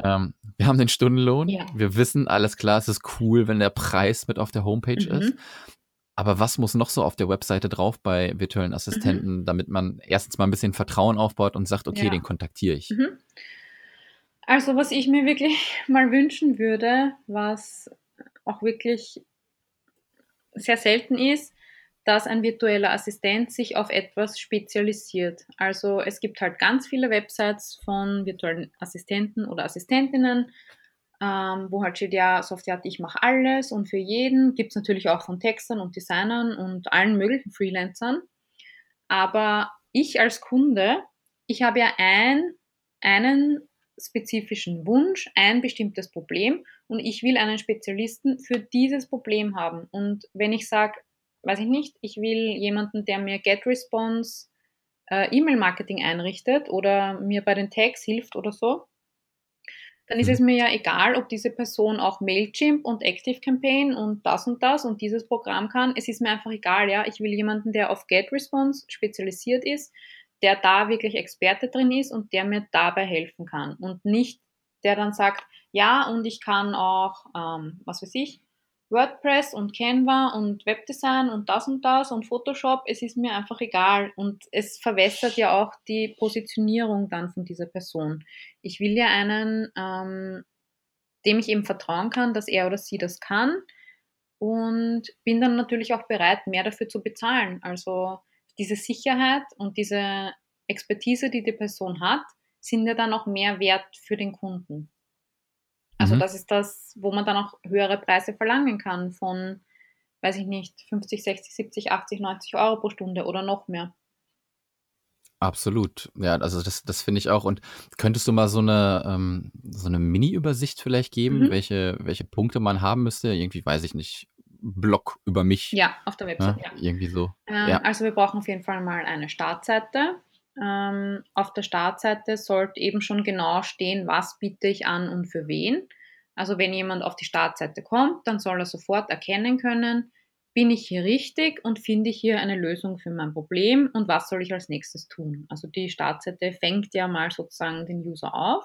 Ähm, wir haben den Stundenlohn. Ja. Wir wissen, alles klar, es ist cool, wenn der Preis mit auf der Homepage mhm. ist. Aber was muss noch so auf der Webseite drauf bei virtuellen mhm. Assistenten, mhm. damit man erstens mal ein bisschen Vertrauen aufbaut und sagt, okay, ja. den kontaktiere ich? Mhm. Also was ich mir wirklich mal wünschen würde, was auch wirklich sehr selten ist, dass ein virtueller Assistent sich auf etwas spezialisiert. Also es gibt halt ganz viele Websites von virtuellen Assistenten oder Assistentinnen, ähm, wo halt steht, ja, Software hat, ich mache alles und für jeden. Gibt es natürlich auch von Textern und Designern und allen möglichen Freelancern. Aber ich als Kunde, ich habe ja ein, einen spezifischen Wunsch, ein bestimmtes Problem und ich will einen Spezialisten für dieses Problem haben. Und wenn ich sage, weiß ich nicht, ich will jemanden, der mir GetResponse äh, E-Mail-Marketing einrichtet oder mir bei den Tags hilft oder so, dann ist mhm. es mir ja egal, ob diese Person auch Mailchimp und ActiveCampaign und das und das und dieses Programm kann. Es ist mir einfach egal, ja. Ich will jemanden, der auf GetResponse spezialisiert ist, der da wirklich Experte drin ist und der mir dabei helfen kann und nicht der dann sagt, ja, und ich kann auch, ähm, was weiß ich, WordPress und Canva und Webdesign und das und das und Photoshop, es ist mir einfach egal und es verwässert ja auch die Positionierung dann von dieser Person. Ich will ja einen, ähm, dem ich eben vertrauen kann, dass er oder sie das kann und bin dann natürlich auch bereit, mehr dafür zu bezahlen. Also diese Sicherheit und diese Expertise, die die Person hat, sind ja dann auch mehr wert für den Kunden. Also mhm. das ist das, wo man dann auch höhere Preise verlangen kann von, weiß ich nicht, 50, 60, 70, 80, 90 Euro pro Stunde oder noch mehr. Absolut. Ja, also das, das finde ich auch. Und könntest du mal so eine, ähm, so eine Mini-Übersicht vielleicht geben, mhm. welche, welche Punkte man haben müsste? Irgendwie, weiß ich nicht, Blog über mich. Ja, auf der Website, ja. ja. Irgendwie so. Ähm, ja. Also wir brauchen auf jeden Fall mal eine Startseite. Ähm, auf der Startseite sollte eben schon genau stehen, was biete ich an und für wen. Also wenn jemand auf die Startseite kommt, dann soll er sofort erkennen können, bin ich hier richtig und finde ich hier eine Lösung für mein Problem und was soll ich als nächstes tun. Also die Startseite fängt ja mal sozusagen den User auf.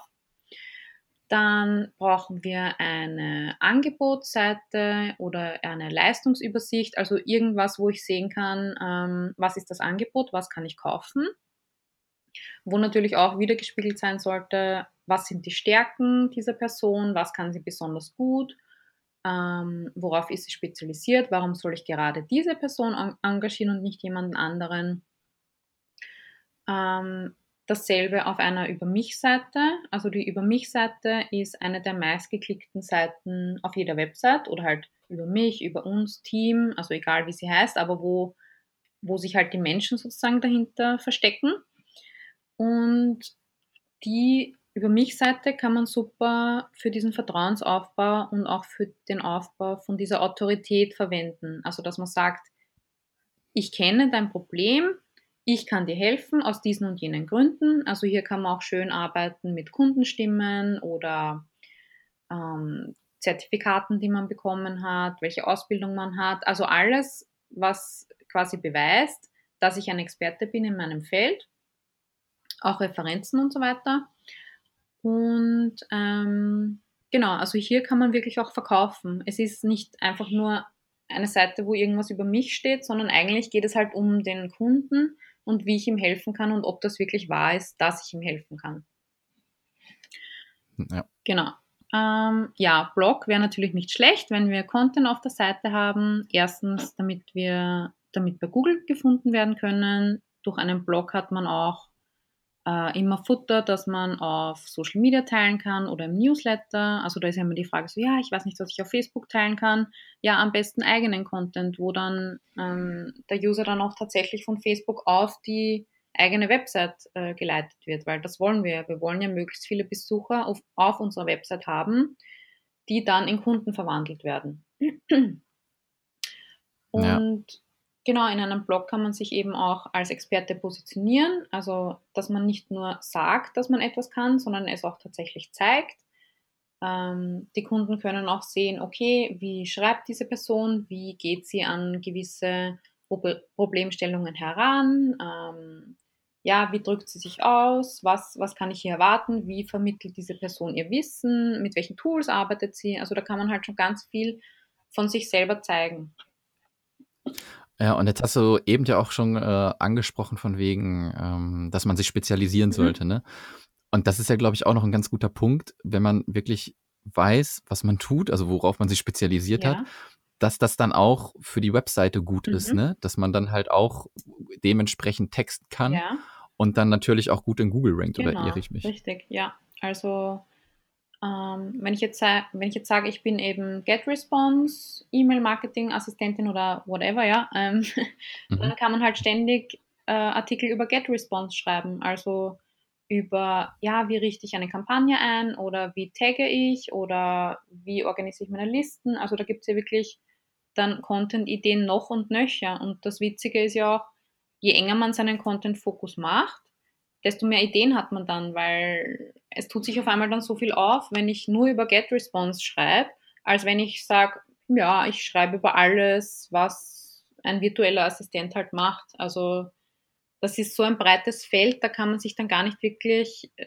Dann brauchen wir eine Angebotsseite oder eine Leistungsübersicht, also irgendwas, wo ich sehen kann, ähm, was ist das Angebot, was kann ich kaufen. Wo natürlich auch wiedergespiegelt sein sollte, was sind die Stärken dieser Person, was kann sie besonders gut, ähm, worauf ist sie spezialisiert, warum soll ich gerade diese Person engagieren und nicht jemanden anderen. Ähm, Dasselbe auf einer Über mich-Seite. Also die Über mich-Seite ist eine der meistgeklickten Seiten auf jeder Website oder halt über mich, über uns, Team, also egal wie sie heißt, aber wo, wo sich halt die Menschen sozusagen dahinter verstecken. Und die Über mich-Seite kann man super für diesen Vertrauensaufbau und auch für den Aufbau von dieser Autorität verwenden. Also dass man sagt, ich kenne dein Problem, ich kann dir helfen aus diesen und jenen Gründen. Also hier kann man auch schön arbeiten mit Kundenstimmen oder ähm, Zertifikaten, die man bekommen hat, welche Ausbildung man hat. Also alles, was quasi beweist, dass ich ein Experte bin in meinem Feld. Auch Referenzen und so weiter. Und ähm, genau, also hier kann man wirklich auch verkaufen. Es ist nicht einfach nur eine Seite, wo irgendwas über mich steht, sondern eigentlich geht es halt um den Kunden und wie ich ihm helfen kann und ob das wirklich wahr ist, dass ich ihm helfen kann. Ja. Genau. Ähm, ja, Blog wäre natürlich nicht schlecht, wenn wir Content auf der Seite haben. Erstens, damit wir, damit bei Google gefunden werden können. Durch einen Blog hat man auch äh, immer Futter, das man auf Social Media teilen kann oder im Newsletter. Also da ist ja immer die Frage so, ja, ich weiß nicht, was ich auf Facebook teilen kann. Ja, am besten eigenen Content, wo dann ähm, der User dann auch tatsächlich von Facebook auf die eigene Website äh, geleitet wird, weil das wollen wir. Wir wollen ja möglichst viele Besucher auf, auf unserer Website haben, die dann in Kunden verwandelt werden. Und ja. Genau, in einem Blog kann man sich eben auch als Experte positionieren, also dass man nicht nur sagt, dass man etwas kann, sondern es auch tatsächlich zeigt. Ähm, die Kunden können auch sehen, okay, wie schreibt diese Person, wie geht sie an gewisse Problemstellungen heran, ähm, ja, wie drückt sie sich aus, was, was kann ich hier erwarten, wie vermittelt diese Person ihr Wissen, mit welchen Tools arbeitet sie. Also da kann man halt schon ganz viel von sich selber zeigen. Ja, und jetzt hast du eben ja auch schon äh, angesprochen von wegen, ähm, dass man sich spezialisieren mhm. sollte, ne? Und das ist ja, glaube ich, auch noch ein ganz guter Punkt, wenn man wirklich weiß, was man tut, also worauf man sich spezialisiert ja. hat, dass das dann auch für die Webseite gut mhm. ist, ne? Dass man dann halt auch dementsprechend texten kann ja. und dann natürlich auch gut in Google rankt, genau, oder irre ich mich? Richtig, ja. Also ähm, wenn, ich jetzt, wenn ich jetzt sage, ich bin eben GetResponse, E-Mail-Marketing-Assistentin oder whatever, ja, ähm, mhm. dann kann man halt ständig äh, Artikel über GetResponse schreiben. Also über, ja, wie richte ich eine Kampagne ein oder wie tagge ich oder wie organisiere ich meine Listen. Also da gibt es ja wirklich dann Content-Ideen noch und nöcher. Und das Witzige ist ja auch, je enger man seinen Content-Fokus macht, desto mehr Ideen hat man dann, weil es tut sich auf einmal dann so viel auf, wenn ich nur über GetResponse schreibe, als wenn ich sage, ja, ich schreibe über alles, was ein virtueller Assistent halt macht. Also das ist so ein breites Feld, da kann man sich dann gar nicht wirklich äh,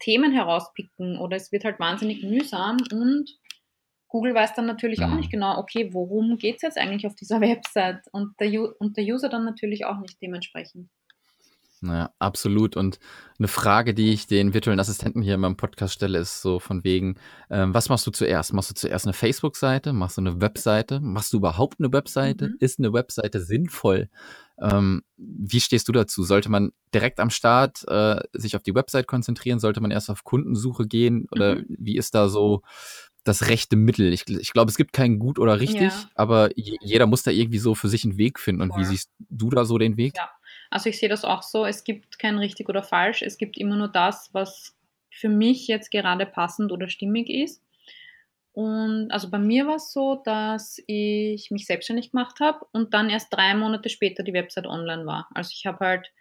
Themen herauspicken oder es wird halt wahnsinnig mühsam und Google weiß dann natürlich auch mhm. nicht genau, okay, worum geht es jetzt eigentlich auf dieser Website und der, und der User dann natürlich auch nicht dementsprechend. Naja, absolut. Und eine Frage, die ich den virtuellen Assistenten hier in meinem Podcast stelle, ist so von wegen, ähm, was machst du zuerst? Machst du zuerst eine Facebook-Seite? Machst du eine Webseite? Machst du überhaupt eine Webseite? Mhm. Ist eine Webseite sinnvoll? Ähm, wie stehst du dazu? Sollte man direkt am Start äh, sich auf die Website konzentrieren? Sollte man erst auf Kundensuche gehen? Oder mhm. wie ist da so das rechte Mittel? Ich, ich glaube, es gibt kein gut oder richtig, ja. aber jeder muss da irgendwie so für sich einen Weg finden. Und Voll. wie siehst du da so den Weg? Ja also ich sehe das auch so, es gibt kein richtig oder falsch, es gibt immer nur das, was für mich jetzt gerade passend oder stimmig ist. Und also bei mir war es so, dass ich mich selbstständig gemacht habe und dann erst drei Monate später die Website online war. Also ich habe halt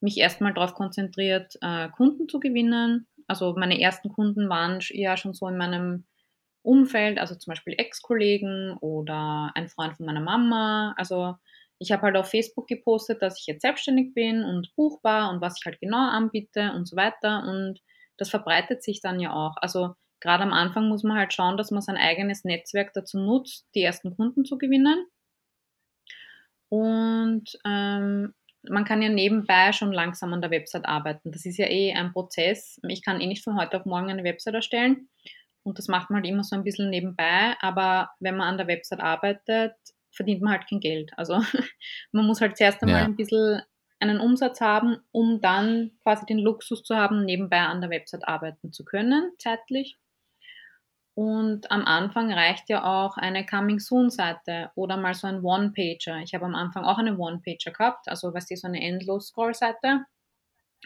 mich erstmal darauf konzentriert, äh, Kunden zu gewinnen. Also meine ersten Kunden waren ja schon so in meinem Umfeld, also zum Beispiel Ex-Kollegen oder ein Freund von meiner Mama. Also ich habe halt auf Facebook gepostet, dass ich jetzt selbstständig bin und buchbar und was ich halt genau anbiete und so weiter. Und das verbreitet sich dann ja auch. Also gerade am Anfang muss man halt schauen, dass man sein eigenes Netzwerk dazu nutzt, die ersten Kunden zu gewinnen. Und ähm, man kann ja nebenbei schon langsam an der Website arbeiten. Das ist ja eh ein Prozess. Ich kann eh nicht von heute auf morgen eine Website erstellen. Und das macht man halt immer so ein bisschen nebenbei. Aber wenn man an der Website arbeitet, verdient man halt kein Geld. Also man muss halt zuerst einmal ja. ein bisschen einen Umsatz haben, um dann quasi den Luxus zu haben, nebenbei an der Website arbeiten zu können, zeitlich. Und am Anfang reicht ja auch eine Coming Soon Seite oder mal so ein One-Pager. Ich habe am Anfang auch eine One-Pager gehabt, also was ist so eine Endlos-Scroll-Seite.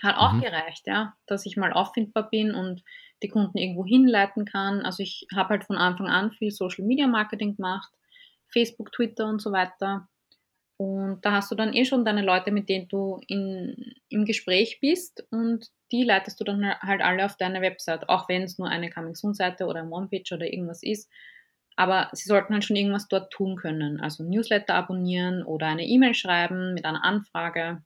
Hat auch mhm. gereicht, ja, dass ich mal auffindbar bin und die Kunden irgendwo hinleiten kann. Also ich habe halt von Anfang an viel Social Media Marketing gemacht Facebook, Twitter und so weiter. Und da hast du dann eh schon deine Leute, mit denen du in, im Gespräch bist und die leitest du dann halt alle auf deine Website, auch wenn es nur eine Coming Soon Seite oder ein One-Page oder irgendwas ist. Aber sie sollten halt schon irgendwas dort tun können. Also Newsletter abonnieren oder eine E-Mail schreiben mit einer Anfrage.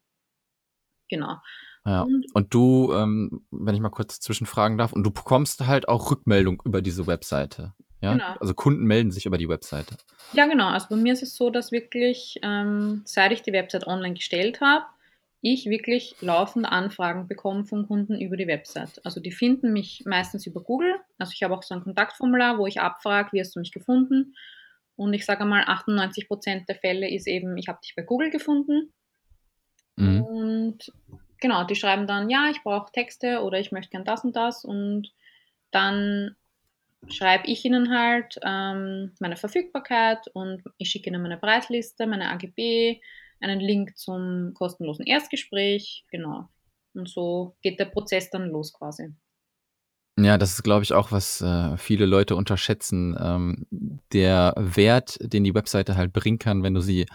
Genau. Ja. Und, und du, ähm, wenn ich mal kurz zwischenfragen darf, und du bekommst halt auch Rückmeldung über diese Webseite. Ja, genau. also Kunden melden sich über die Webseite. Ja, genau. Also bei mir ist es so, dass wirklich, ähm, seit ich die Website online gestellt habe, ich wirklich laufend Anfragen bekomme von Kunden über die Website. Also die finden mich meistens über Google. Also ich habe auch so ein Kontaktformular, wo ich abfrage, wie hast du mich gefunden? Und ich sage mal, 98 Prozent der Fälle ist eben, ich habe dich bei Google gefunden. Mhm. Und genau, die schreiben dann, ja, ich brauche Texte oder ich möchte gern das und das. Und dann schreibe ich ihnen halt ähm, meine Verfügbarkeit und ich schicke ihnen meine Preisliste, meine AGB, einen Link zum kostenlosen Erstgespräch, genau. Und so geht der Prozess dann los quasi. Ja, das ist, glaube ich, auch, was äh, viele Leute unterschätzen. Ähm, der Wert, den die Webseite halt bringen kann, wenn du sie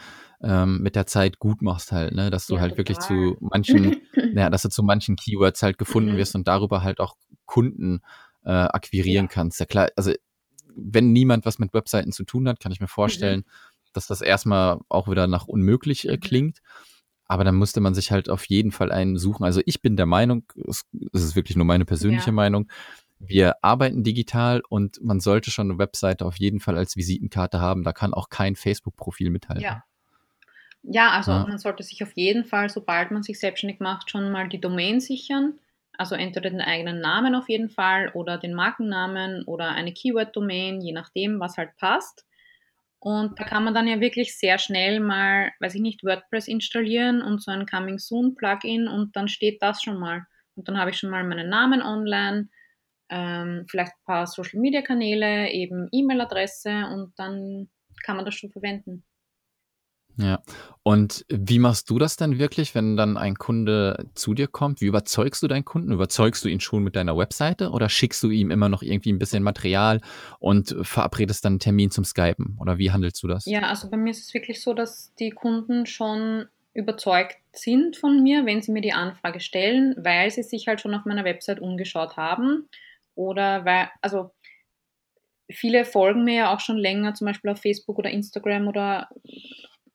ähm, mit der Zeit gut machst halt, ne? Dass du Ja, halt wirklich total. zu manchen, ja, dass du zu manchen Keywords halt gefunden Mhm. wirst und darüber halt auch Kunden äh, akquirieren Ja. kannst. Ja klar, also wenn niemand was mit Webseiten zu tun hat, kann ich mir Mhm. vorstellen, dass das erstmal auch wieder nach unmöglich äh, Mhm. klingt. Aber dann musste man sich halt auf jeden Fall einen suchen. Also ich bin der Meinung, es, es ist wirklich nur meine persönliche Ja. Meinung, wir arbeiten digital und man sollte schon eine Webseite auf jeden Fall als Visitenkarte haben. Da kann auch kein Facebook-Profil mithalten. Ja. Ja, also Ja. man sollte sich auf jeden Fall, sobald man sich selbstständig macht, schon mal die Domain sichern. Also entweder den eigenen Namen auf jeden Fall oder den Markennamen oder eine Keyword-Domain, je nachdem, was halt passt. Und da kann man dann ja wirklich sehr schnell mal, weiß ich nicht, WordPress installieren und so ein Coming Soon Plugin und dann steht das schon mal. Und dann habe ich schon mal meinen Namen online, ähm, vielleicht ein paar Social Media Kanäle, eben E-Mail-Adresse und dann kann man das schon verwenden. Ja. Und wie machst du das denn wirklich, wenn dann ein Kunde zu dir kommt? Wie überzeugst du deinen Kunden? Überzeugst du ihn schon mit deiner Webseite oder schickst du ihm immer noch irgendwie ein bisschen Material und verabredest dann einen Termin zum Skypen? Oder wie handelst du das? Ja, also bei mir ist es wirklich so, dass die Kunden schon überzeugt sind von mir, wenn sie mir die Anfrage stellen, weil sie sich halt schon auf meiner Website umgeschaut haben oder weil, also viele folgen mir ja auch schon länger, zum Beispiel auf Facebook oder Instagram oder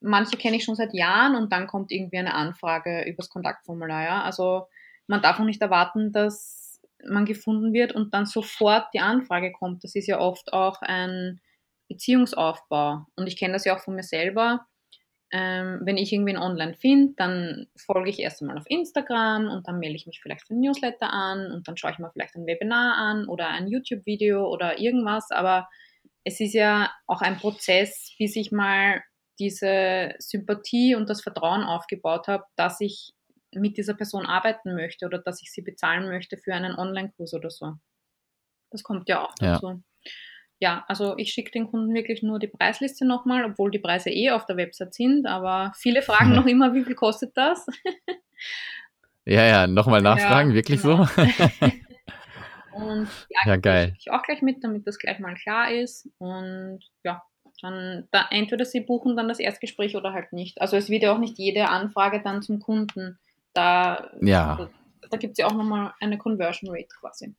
manche kenne ich schon seit Jahren und dann kommt irgendwie eine Anfrage übers Kontaktformular. Ja? Also man darf auch nicht erwarten, dass man gefunden wird und dann sofort die Anfrage kommt. Das ist ja oft auch ein Beziehungsaufbau. Und ich kenne das ja auch von mir selber. Ähm, wenn ich irgendwen online finde, dann folge ich erst einmal auf Instagram und dann melde ich mich vielleicht für ein Newsletter an und dann schaue ich mir vielleicht ein Webinar an oder ein YouTube-Video oder irgendwas. Aber es ist ja auch ein Prozess, bis ich mal diese Sympathie und das Vertrauen aufgebaut habe, dass ich mit dieser Person arbeiten möchte oder dass ich sie bezahlen möchte für einen Online-Kurs oder so. Das kommt ja auch Ja. dazu. Ja, also ich schicke den Kunden wirklich nur die Preisliste nochmal, obwohl die Preise eh auf der Website sind, aber viele fragen noch immer, wie viel kostet das? Ja, ja, nochmal nachfragen, Ja, wirklich genau. so? Und Ja, die geil. schicke ich auch gleich mit, damit das gleich mal klar ist. Und ja, dann da, entweder sie buchen dann das Erstgespräch oder halt nicht. Also es wird ja auch nicht jede Anfrage dann zum Kunden. Da, Ja. da, da gibt es ja auch nochmal eine Conversion Rate quasi.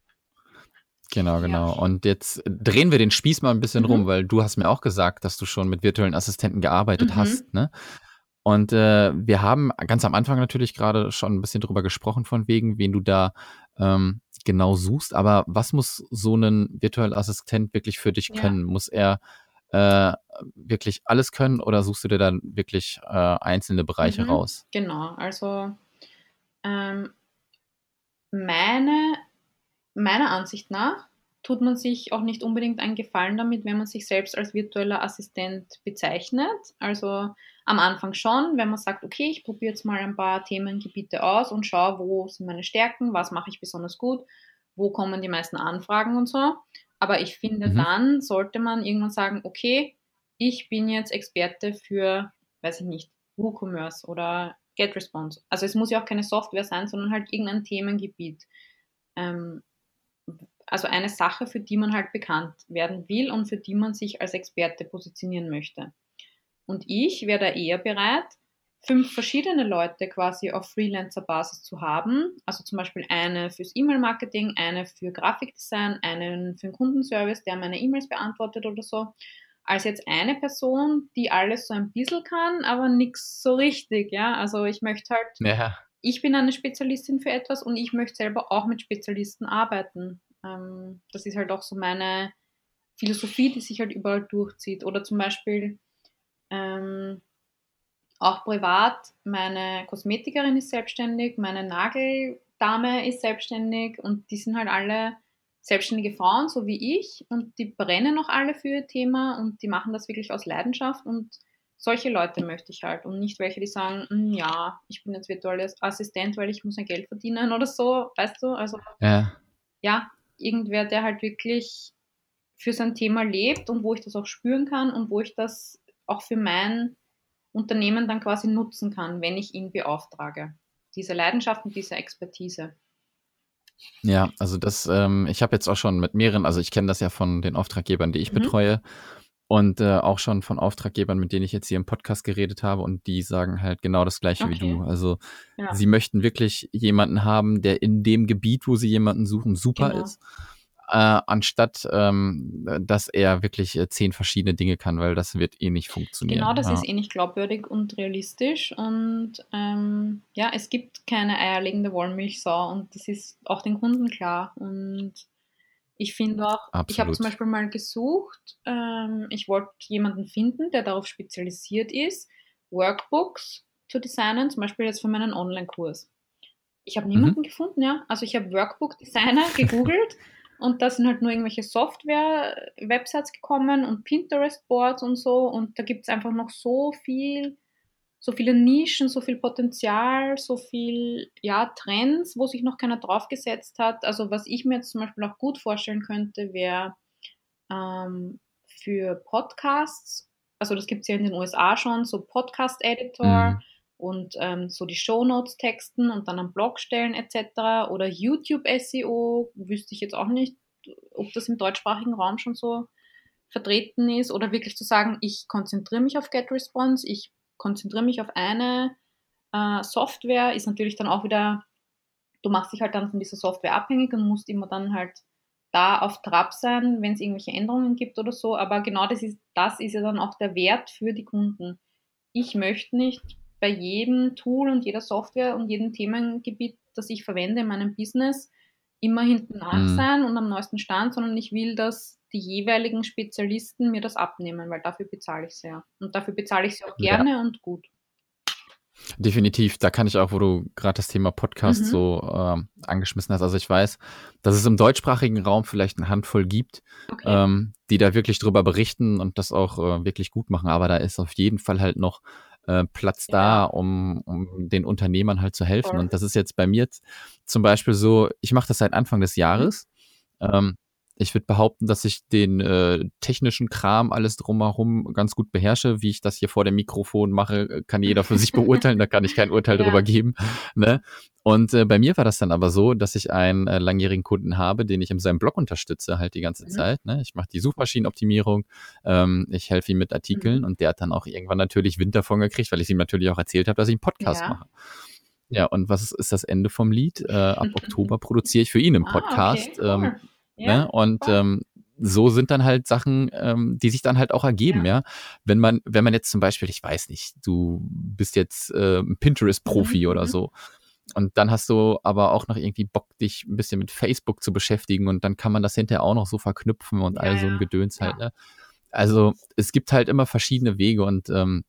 Genau, genau. Und jetzt drehen wir den Spieß mal ein bisschen Mhm. rum, weil du hast mir auch gesagt, dass du schon mit virtuellen Assistenten gearbeitet Mhm. hast, ne? Und äh, wir haben ganz am Anfang natürlich gerade schon ein bisschen drüber gesprochen, von wegen, wen du da ähm, genau suchst. Aber was muss so ein virtueller Assistent wirklich für dich Ja. können? Muss er äh, wirklich alles können oder suchst du dir dann wirklich äh, einzelne Bereiche Mhm. raus? Genau, also ähm, meine, meiner Ansicht nach tut man sich auch nicht unbedingt einen Gefallen damit, wenn man sich selbst als virtueller Assistent bezeichnet. Also am Anfang schon, wenn man sagt, okay, ich probiere jetzt mal ein paar Themengebiete aus und schaue, wo sind meine Stärken, was mache ich besonders gut, wo kommen die meisten Anfragen und so. Aber ich finde, Mhm. dann sollte man irgendwann sagen, okay, ich bin jetzt Experte für, weiß ich nicht, WooCommerce oder GetResponse. Also es muss ja auch keine Software sein, sondern halt irgendein Themengebiet. Ähm, also eine Sache, für die man halt bekannt werden will und für die man sich als Experte positionieren möchte. Und ich wäre da eher bereit, fünf verschiedene Leute quasi auf Freelancer-Basis zu haben. Also zum Beispiel eine fürs E-Mail-Marketing, eine für Grafikdesign, einen für den Kundenservice, der meine E-Mails beantwortet oder so. Als jetzt eine Person, die alles so ein bisschen kann, aber nichts so richtig, ja. Also ich möchte halt Ja. ich bin eine Spezialistin für etwas und ich möchte selber auch mit Spezialisten arbeiten. Ähm, das ist halt auch so meine Philosophie, die sich halt überall durchzieht. Oder zum Beispiel ähm, auch privat, meine Kosmetikerin ist selbstständig, meine Nageldame ist selbstständig und die sind halt alle selbstständige Frauen, so wie ich, und die brennen auch alle für ihr Thema und die machen das wirklich aus Leidenschaft und solche Leute möchte ich halt und nicht welche, die sagen, "Mm, ja, ich bin jetzt virtueller Assistent, weil ich muss ein Geld verdienen oder so, weißt du? Also Ja. ja, irgendwer, der halt wirklich für sein Thema lebt und wo ich das auch spüren kann und wo ich das auch für mein Unternehmen dann quasi nutzen kann, wenn ich ihn beauftrage. Diese Leidenschaft und diese Expertise. Ja, also das, ähm, ich habe jetzt auch schon mit mehreren, also ich kenne das ja von den Auftraggebern, die ich Mhm. betreue und äh, auch schon von Auftraggebern, mit denen ich jetzt hier im Podcast geredet habe und die sagen halt genau das gleiche wie Okay. du. Also Ja. sie möchten wirklich jemanden haben, der in dem Gebiet, wo sie jemanden suchen, super Genau. ist. Äh, anstatt ähm, dass er wirklich äh, zehn verschiedene Dinge kann, weil das wird eh nicht funktionieren. Genau, das ja. ist eh nicht glaubwürdig und realistisch. Und ähm, ja, es gibt keine eierlegende Wollmilchsau und das ist auch den Kunden klar. Und ich finde auch, ich habe Absolut. zum Beispiel mal gesucht, ähm, ich wollte jemanden finden, der darauf spezialisiert ist, Workbooks zu designen, zum Beispiel jetzt für meinen Online-Kurs. Ich habe niemanden gefunden, ja. Also ich habe Workbook-Designer gegoogelt und da sind halt nur irgendwelche Software-Websites gekommen und Pinterest-Boards und so und da gibt es einfach noch so viel, so viele Nischen, so viel Potenzial, so viel, ja, Trends, wo sich noch keiner draufgesetzt hat. Also was ich mir jetzt zum Beispiel auch gut vorstellen könnte, wäre ähm, für Podcasts, also das gibt es ja in den USA schon, so Podcast-Editor Mhm. Und ähm, so die Shownotes texten und dann am Blog stellen etc. Oder YouTube-SEO, wüsste ich jetzt auch nicht, ob das im deutschsprachigen Raum schon so vertreten ist. Oder wirklich zu sagen, ich konzentriere mich auf GetResponse, ich konzentriere mich auf eine äh, Software, ist natürlich dann auch wieder, du machst dich halt dann von dieser Software abhängig und musst immer dann halt da auf Trab sein, wenn es irgendwelche Änderungen gibt oder so. Aber genau das ist, das ist ja dann auch der Wert für die Kunden. Ich möchte nicht bei jedem Tool und jeder Software und jedem Themengebiet, das ich verwende in meinem Business, immer hinten nach Mhm. sein und am neuesten Stand, sondern ich will, dass die jeweiligen Spezialisten mir das abnehmen, weil dafür bezahle ich sie ja. Und dafür bezahle ich sie auch Ja. gerne und gut. Definitiv, da kann ich auch, wo du gerade das Thema Podcast Mhm. so ähm, angeschmissen hast. Also ich weiß, dass es im deutschsprachigen Raum vielleicht eine Handvoll gibt, Okay. ähm, die da wirklich drüber berichten und das auch äh, wirklich gut machen. Aber da ist auf jeden Fall halt noch äh, Platz da, um, um den Unternehmern halt zu helfen. Und das ist jetzt bei mir zum Beispiel so, ich mache das seit Anfang des Jahres. Ähm, ich würde behaupten, dass ich den äh, technischen Kram alles drumherum ganz gut beherrsche. Wie ich das hier vor dem Mikrofon mache, kann jeder für sich beurteilen. Da kann ich kein Urteil Ja. drüber geben. Ne? Und äh, bei mir war das dann aber so, dass ich einen äh, langjährigen Kunden habe, den ich in seinem Blog unterstütze halt die ganze Mhm. Zeit. Ne? Ich mache die Suchmaschinenoptimierung, ähm, ich helfe ihm mit Artikeln Mhm. und der hat dann auch irgendwann natürlich Wind davon gekriegt, weil ich ihm natürlich auch erzählt habe, dass ich einen Podcast Ja. mache. Ja, und was ist, ist das Ende vom Lied? Äh, ab Oktober produziere ich für ihn einen Ah, Podcast. okay, ähm, cool. Ja, Ne? Und ähm, so sind dann halt Sachen, ähm, die sich dann halt auch ergeben, ja. Wenn man, wenn man jetzt zum Beispiel, ich weiß nicht, du bist jetzt äh, ein Pinterest-Profi Mhm, oder mhm. so. Und dann hast du aber auch noch irgendwie Bock, dich ein bisschen mit Facebook zu beschäftigen und dann kann man das hinterher auch noch so verknüpfen und Ja, all so ein ja, Gedöns halt, ja. ne? Also es gibt halt immer verschiedene Wege und ähm,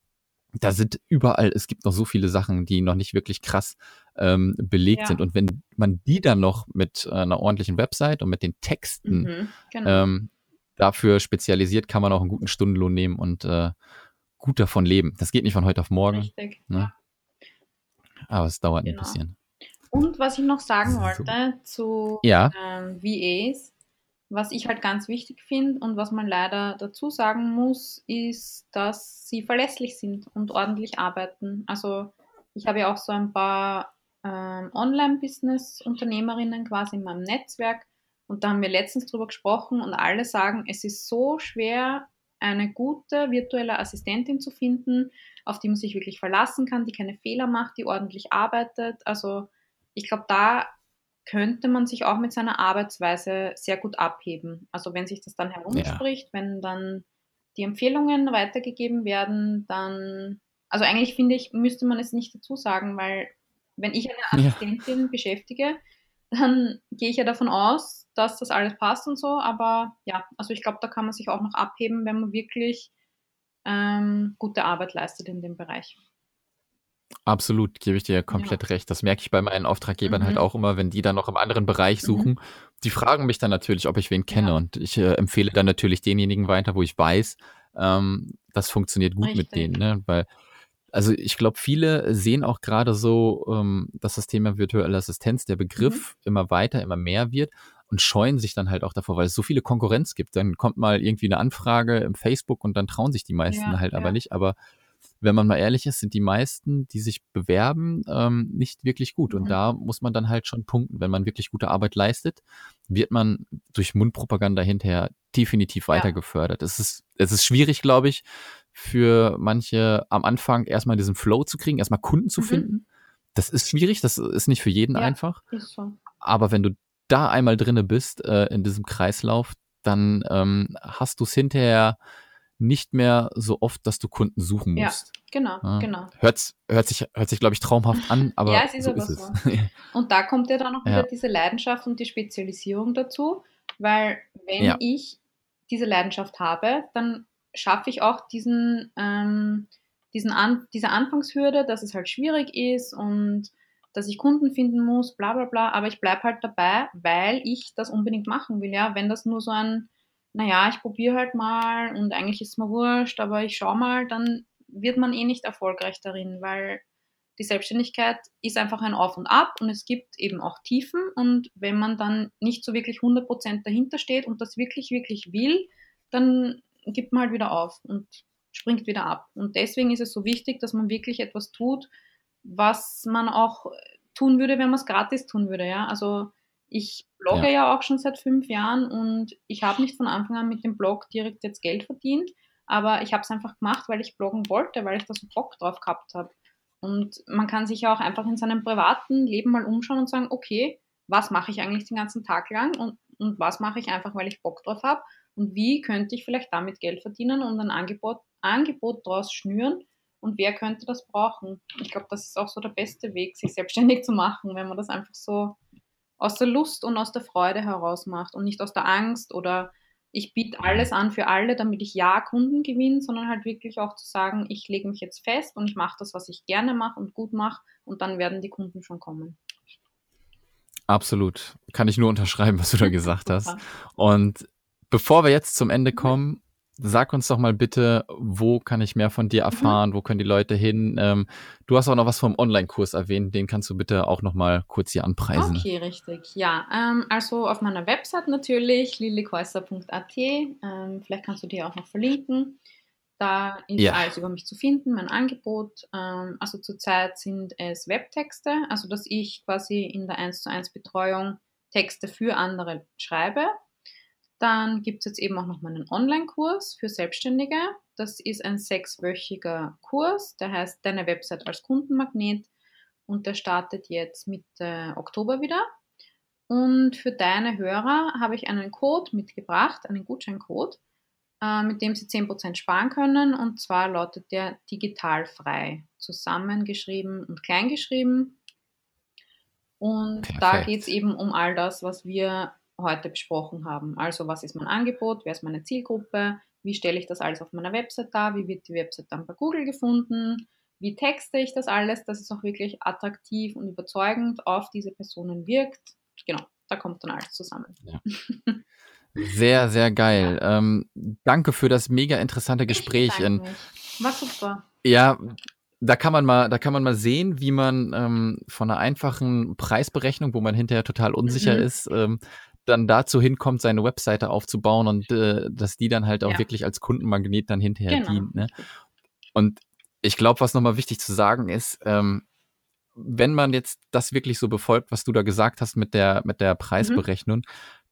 da sind überall, es gibt noch so viele Sachen, die noch nicht wirklich krass ähm, belegt Ja. sind. Und wenn man die dann noch mit äh, einer ordentlichen Website und mit den Texten Mhm, genau. ähm, dafür spezialisiert, kann man auch einen guten Stundenlohn nehmen und äh, gut davon leben. Das geht nicht von heute auf morgen, Richtig. ne? Aber es dauert ein Genau. bisschen. Und was ich noch sagen So. wollte zu Ja. ähm, VAs, was ich halt ganz wichtig finde und was man leider dazu sagen muss, ist, dass sie verlässlich sind und ordentlich arbeiten. Also ich habe ja auch so ein paar ähm, Online-Business-Unternehmerinnen quasi in meinem Netzwerk und da haben wir letztens drüber gesprochen und alle sagen, es ist so schwer, eine gute virtuelle Assistentin zu finden, auf die man sich wirklich verlassen kann, die keine Fehler macht, die ordentlich arbeitet. Also ich glaube, da könnte man sich auch mit seiner Arbeitsweise sehr gut abheben. Also wenn sich das dann herumspricht, wenn dann die Empfehlungen weitergegeben werden, dann, also eigentlich finde ich, müsste man es nicht dazu sagen, weil wenn ich eine Ja. Assistentin beschäftige, dann gehe ich ja davon aus, dass das alles passt und so. Aber ja, also ich glaube, da kann man sich auch noch abheben, wenn man wirklich ähm, gute Arbeit leistet in dem Bereich. Absolut, gebe ich dir komplett recht. Das merke ich bei meinen Auftraggebern Mhm. halt auch immer, wenn die dann noch im anderen Bereich Mhm. suchen. Die fragen mich dann natürlich, ob ich wen kenne Ja. und ich äh, empfehle dann natürlich denjenigen weiter, wo ich weiß, ähm, das funktioniert gut mit Richtig. denen, ne? Weil also ich glaube, viele sehen auch gerade so, ähm, dass das Thema virtuelle Assistenz, der Begriff immer weiter, immer mehr wird und scheuen sich dann halt auch davor, weil es so viele Konkurrenz gibt. Dann kommt mal irgendwie eine Anfrage im Facebook und dann trauen sich die meisten Ja, halt aber ja. nicht. Aber wenn man mal ehrlich ist, sind die meisten, die sich bewerben, ähm, nicht wirklich gut. Und Mhm. da muss man dann halt schon punkten. Wenn man wirklich gute Arbeit leistet, wird man durch Mundpropaganda hinterher definitiv Ja. weiter gefördert. Es ist, es ist schwierig, glaube ich, für manche am Anfang erstmal diesen Flow zu kriegen, erstmal Kunden zu Mhm. finden. Das ist schwierig, das ist nicht für jeden Ja. einfach. Aber wenn du da einmal drinne bist, äh, in diesem Kreislauf, dann ähm, hast du es hinterher nicht mehr so oft, dass du Kunden suchen Ja. musst. Genau, Ja. genau. Hört, hört sich, hört sich glaube ich, traumhaft an, aber Ja, es ist so aber ist so. es. Und da kommt ja dann auch Ja. wieder diese Leidenschaft und die Spezialisierung dazu, weil wenn Ja. ich diese Leidenschaft habe, dann schaffe ich auch diesen, ähm, diesen An diese Anfangshürde, dass es halt schwierig ist und dass ich Kunden finden muss, bla bla bla, aber ich bleibe halt dabei, weil ich das unbedingt machen will. Ja, wenn das nur so ein, naja, ich probiere halt mal und eigentlich ist mir wurscht, aber ich schau mal, dann wird man eh nicht erfolgreich darin, weil die Selbstständigkeit ist einfach ein Auf und Ab und es gibt eben auch Tiefen und wenn man dann nicht so wirklich 100% dahinter steht und das wirklich, wirklich will, dann gibt man halt wieder auf und springt wieder ab. Und deswegen ist es so wichtig, dass man wirklich etwas tut, was man auch tun würde, wenn man es gratis tun würde. Ja? Also ich blogge Ja. ja. auch schon seit fünf Jahren und ich habe nicht von Anfang an mit dem Blog direkt jetzt Geld verdient, aber ich habe es einfach gemacht, weil ich bloggen wollte, weil ich da so Bock drauf gehabt habe. Und man kann sich ja auch einfach in seinem privaten Leben mal umschauen und sagen, okay, was mache ich eigentlich den ganzen Tag lang und, und was mache ich einfach, weil ich Bock drauf habe und wie könnte ich vielleicht damit Geld verdienen und ein Angebot, Angebot daraus schnüren und wer könnte das brauchen. Ich glaube, das ist auch so der beste Weg, sich selbstständig zu machen, wenn man das einfach so aus der Lust und aus der Freude heraus macht und nicht aus der Angst oder ich biete alles an für alle, damit ich ja Kunden gewinne, sondern halt wirklich auch zu sagen, ich lege mich jetzt fest und ich mache das, was ich gerne mache und gut mache und dann werden die Kunden schon kommen. Absolut. Kann ich nur unterschreiben, was du da gesagt hast. Und bevor wir jetzt zum Ende kommen, sag uns doch mal bitte, wo kann ich mehr von dir erfahren? Wo können die Leute hin? Ähm, du hast auch noch was vom Online-Kurs erwähnt. Den kannst du bitte auch noch mal kurz hier anpreisen. Okay, richtig. Ja, ähm, also auf meiner Website natürlich, lilikäuser.at. Ähm, vielleicht kannst du die auch noch verlinken. Da ist Ja. alles über mich zu finden, mein Angebot. Ähm, also zurzeit sind es Webtexte, also dass ich quasi in der 1 zu 1 Betreuung Texte für andere schreibe. Dann gibt es jetzt eben auch noch meinen Online-Kurs für Selbstständige. Das ist ein sechswöchiger Kurs, der heißt Deine Website als Kundenmagnet und der startet jetzt Mitte Oktober wieder. Und für deine Hörer habe ich einen Code mitgebracht, einen Gutscheincode, äh, mit dem sie 10% sparen können. Und zwar lautet der digital frei, zusammengeschrieben und kleingeschrieben. Und da Perfekt. geht es eben um all das, was wir heute besprochen haben. Also was ist mein Angebot, wer ist meine Zielgruppe, wie stelle ich das alles auf meiner Website dar, wie wird die Website dann bei Google gefunden, wie texte ich das alles, dass es auch wirklich attraktiv und überzeugend auf diese Personen wirkt. Genau, da kommt dann alles zusammen. Sehr, sehr geil. Ähm, danke für das mega interessante Gespräch. In. War super. ja, da kann man mal, da kann man mal sehen, wie man ähm, von einer einfachen Preisberechnung, wo man hinterher total unsicher Mhm. ist, ähm, dann dazu hinkommt, seine Webseite aufzubauen und äh, dass die dann halt auch Ja. wirklich als Kundenmagnet dann hinterher Genau. dient. Ne? Und ich glaube, was nochmal wichtig zu sagen ist, ähm, wenn man jetzt das wirklich so befolgt, was du da gesagt hast mit der, mit Mhm. der Preisberechnung,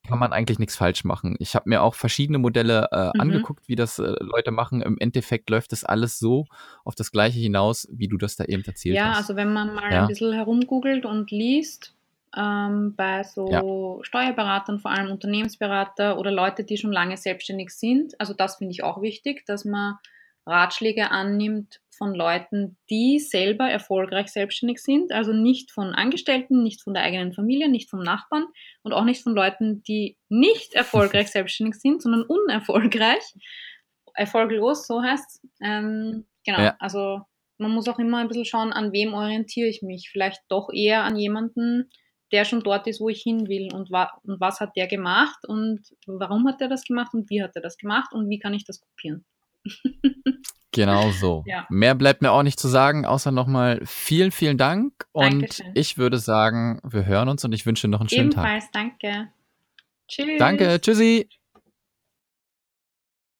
kann man eigentlich nichts falsch machen. Ich habe mir auch verschiedene Modelle äh, Mhm. angeguckt, wie das äh, Leute machen. Im Endeffekt läuft das alles so auf das Gleiche hinaus, wie du das da eben erzählt Ja, hast. also wenn man mal Ja. ein bisschen herumgoogelt und liest, ähm, bei so Steuerberatern, vor allem Unternehmensberater oder Leute, die schon lange selbstständig sind, also das finde ich auch wichtig, dass man Ratschläge annimmt von Leuten, die selber erfolgreich selbstständig sind, also nicht von Angestellten, nicht von der eigenen Familie, nicht vom Nachbarn und auch nicht von Leuten, die nicht erfolgreich selbstständig sind, sondern unerfolgreich, erfolglos, so heißt ähm, Genau, Ja. also man muss auch immer ein bisschen schauen, an wem orientiere ich mich. Vielleicht doch eher an jemanden, der schon dort ist, wo ich hin will und, wa und was hat der gemacht und warum hat er das gemacht und wie hat er das gemacht und wie kann ich das kopieren. Genau so. Ja. Mehr bleibt mir auch nicht zu sagen, außer nochmal vielen, vielen Dank. Und Dankeschön. ich würde sagen, wir hören uns und ich wünsche noch einen schönen Tag. Ebenfalls, danke. Tschüss. Danke, tschüssi.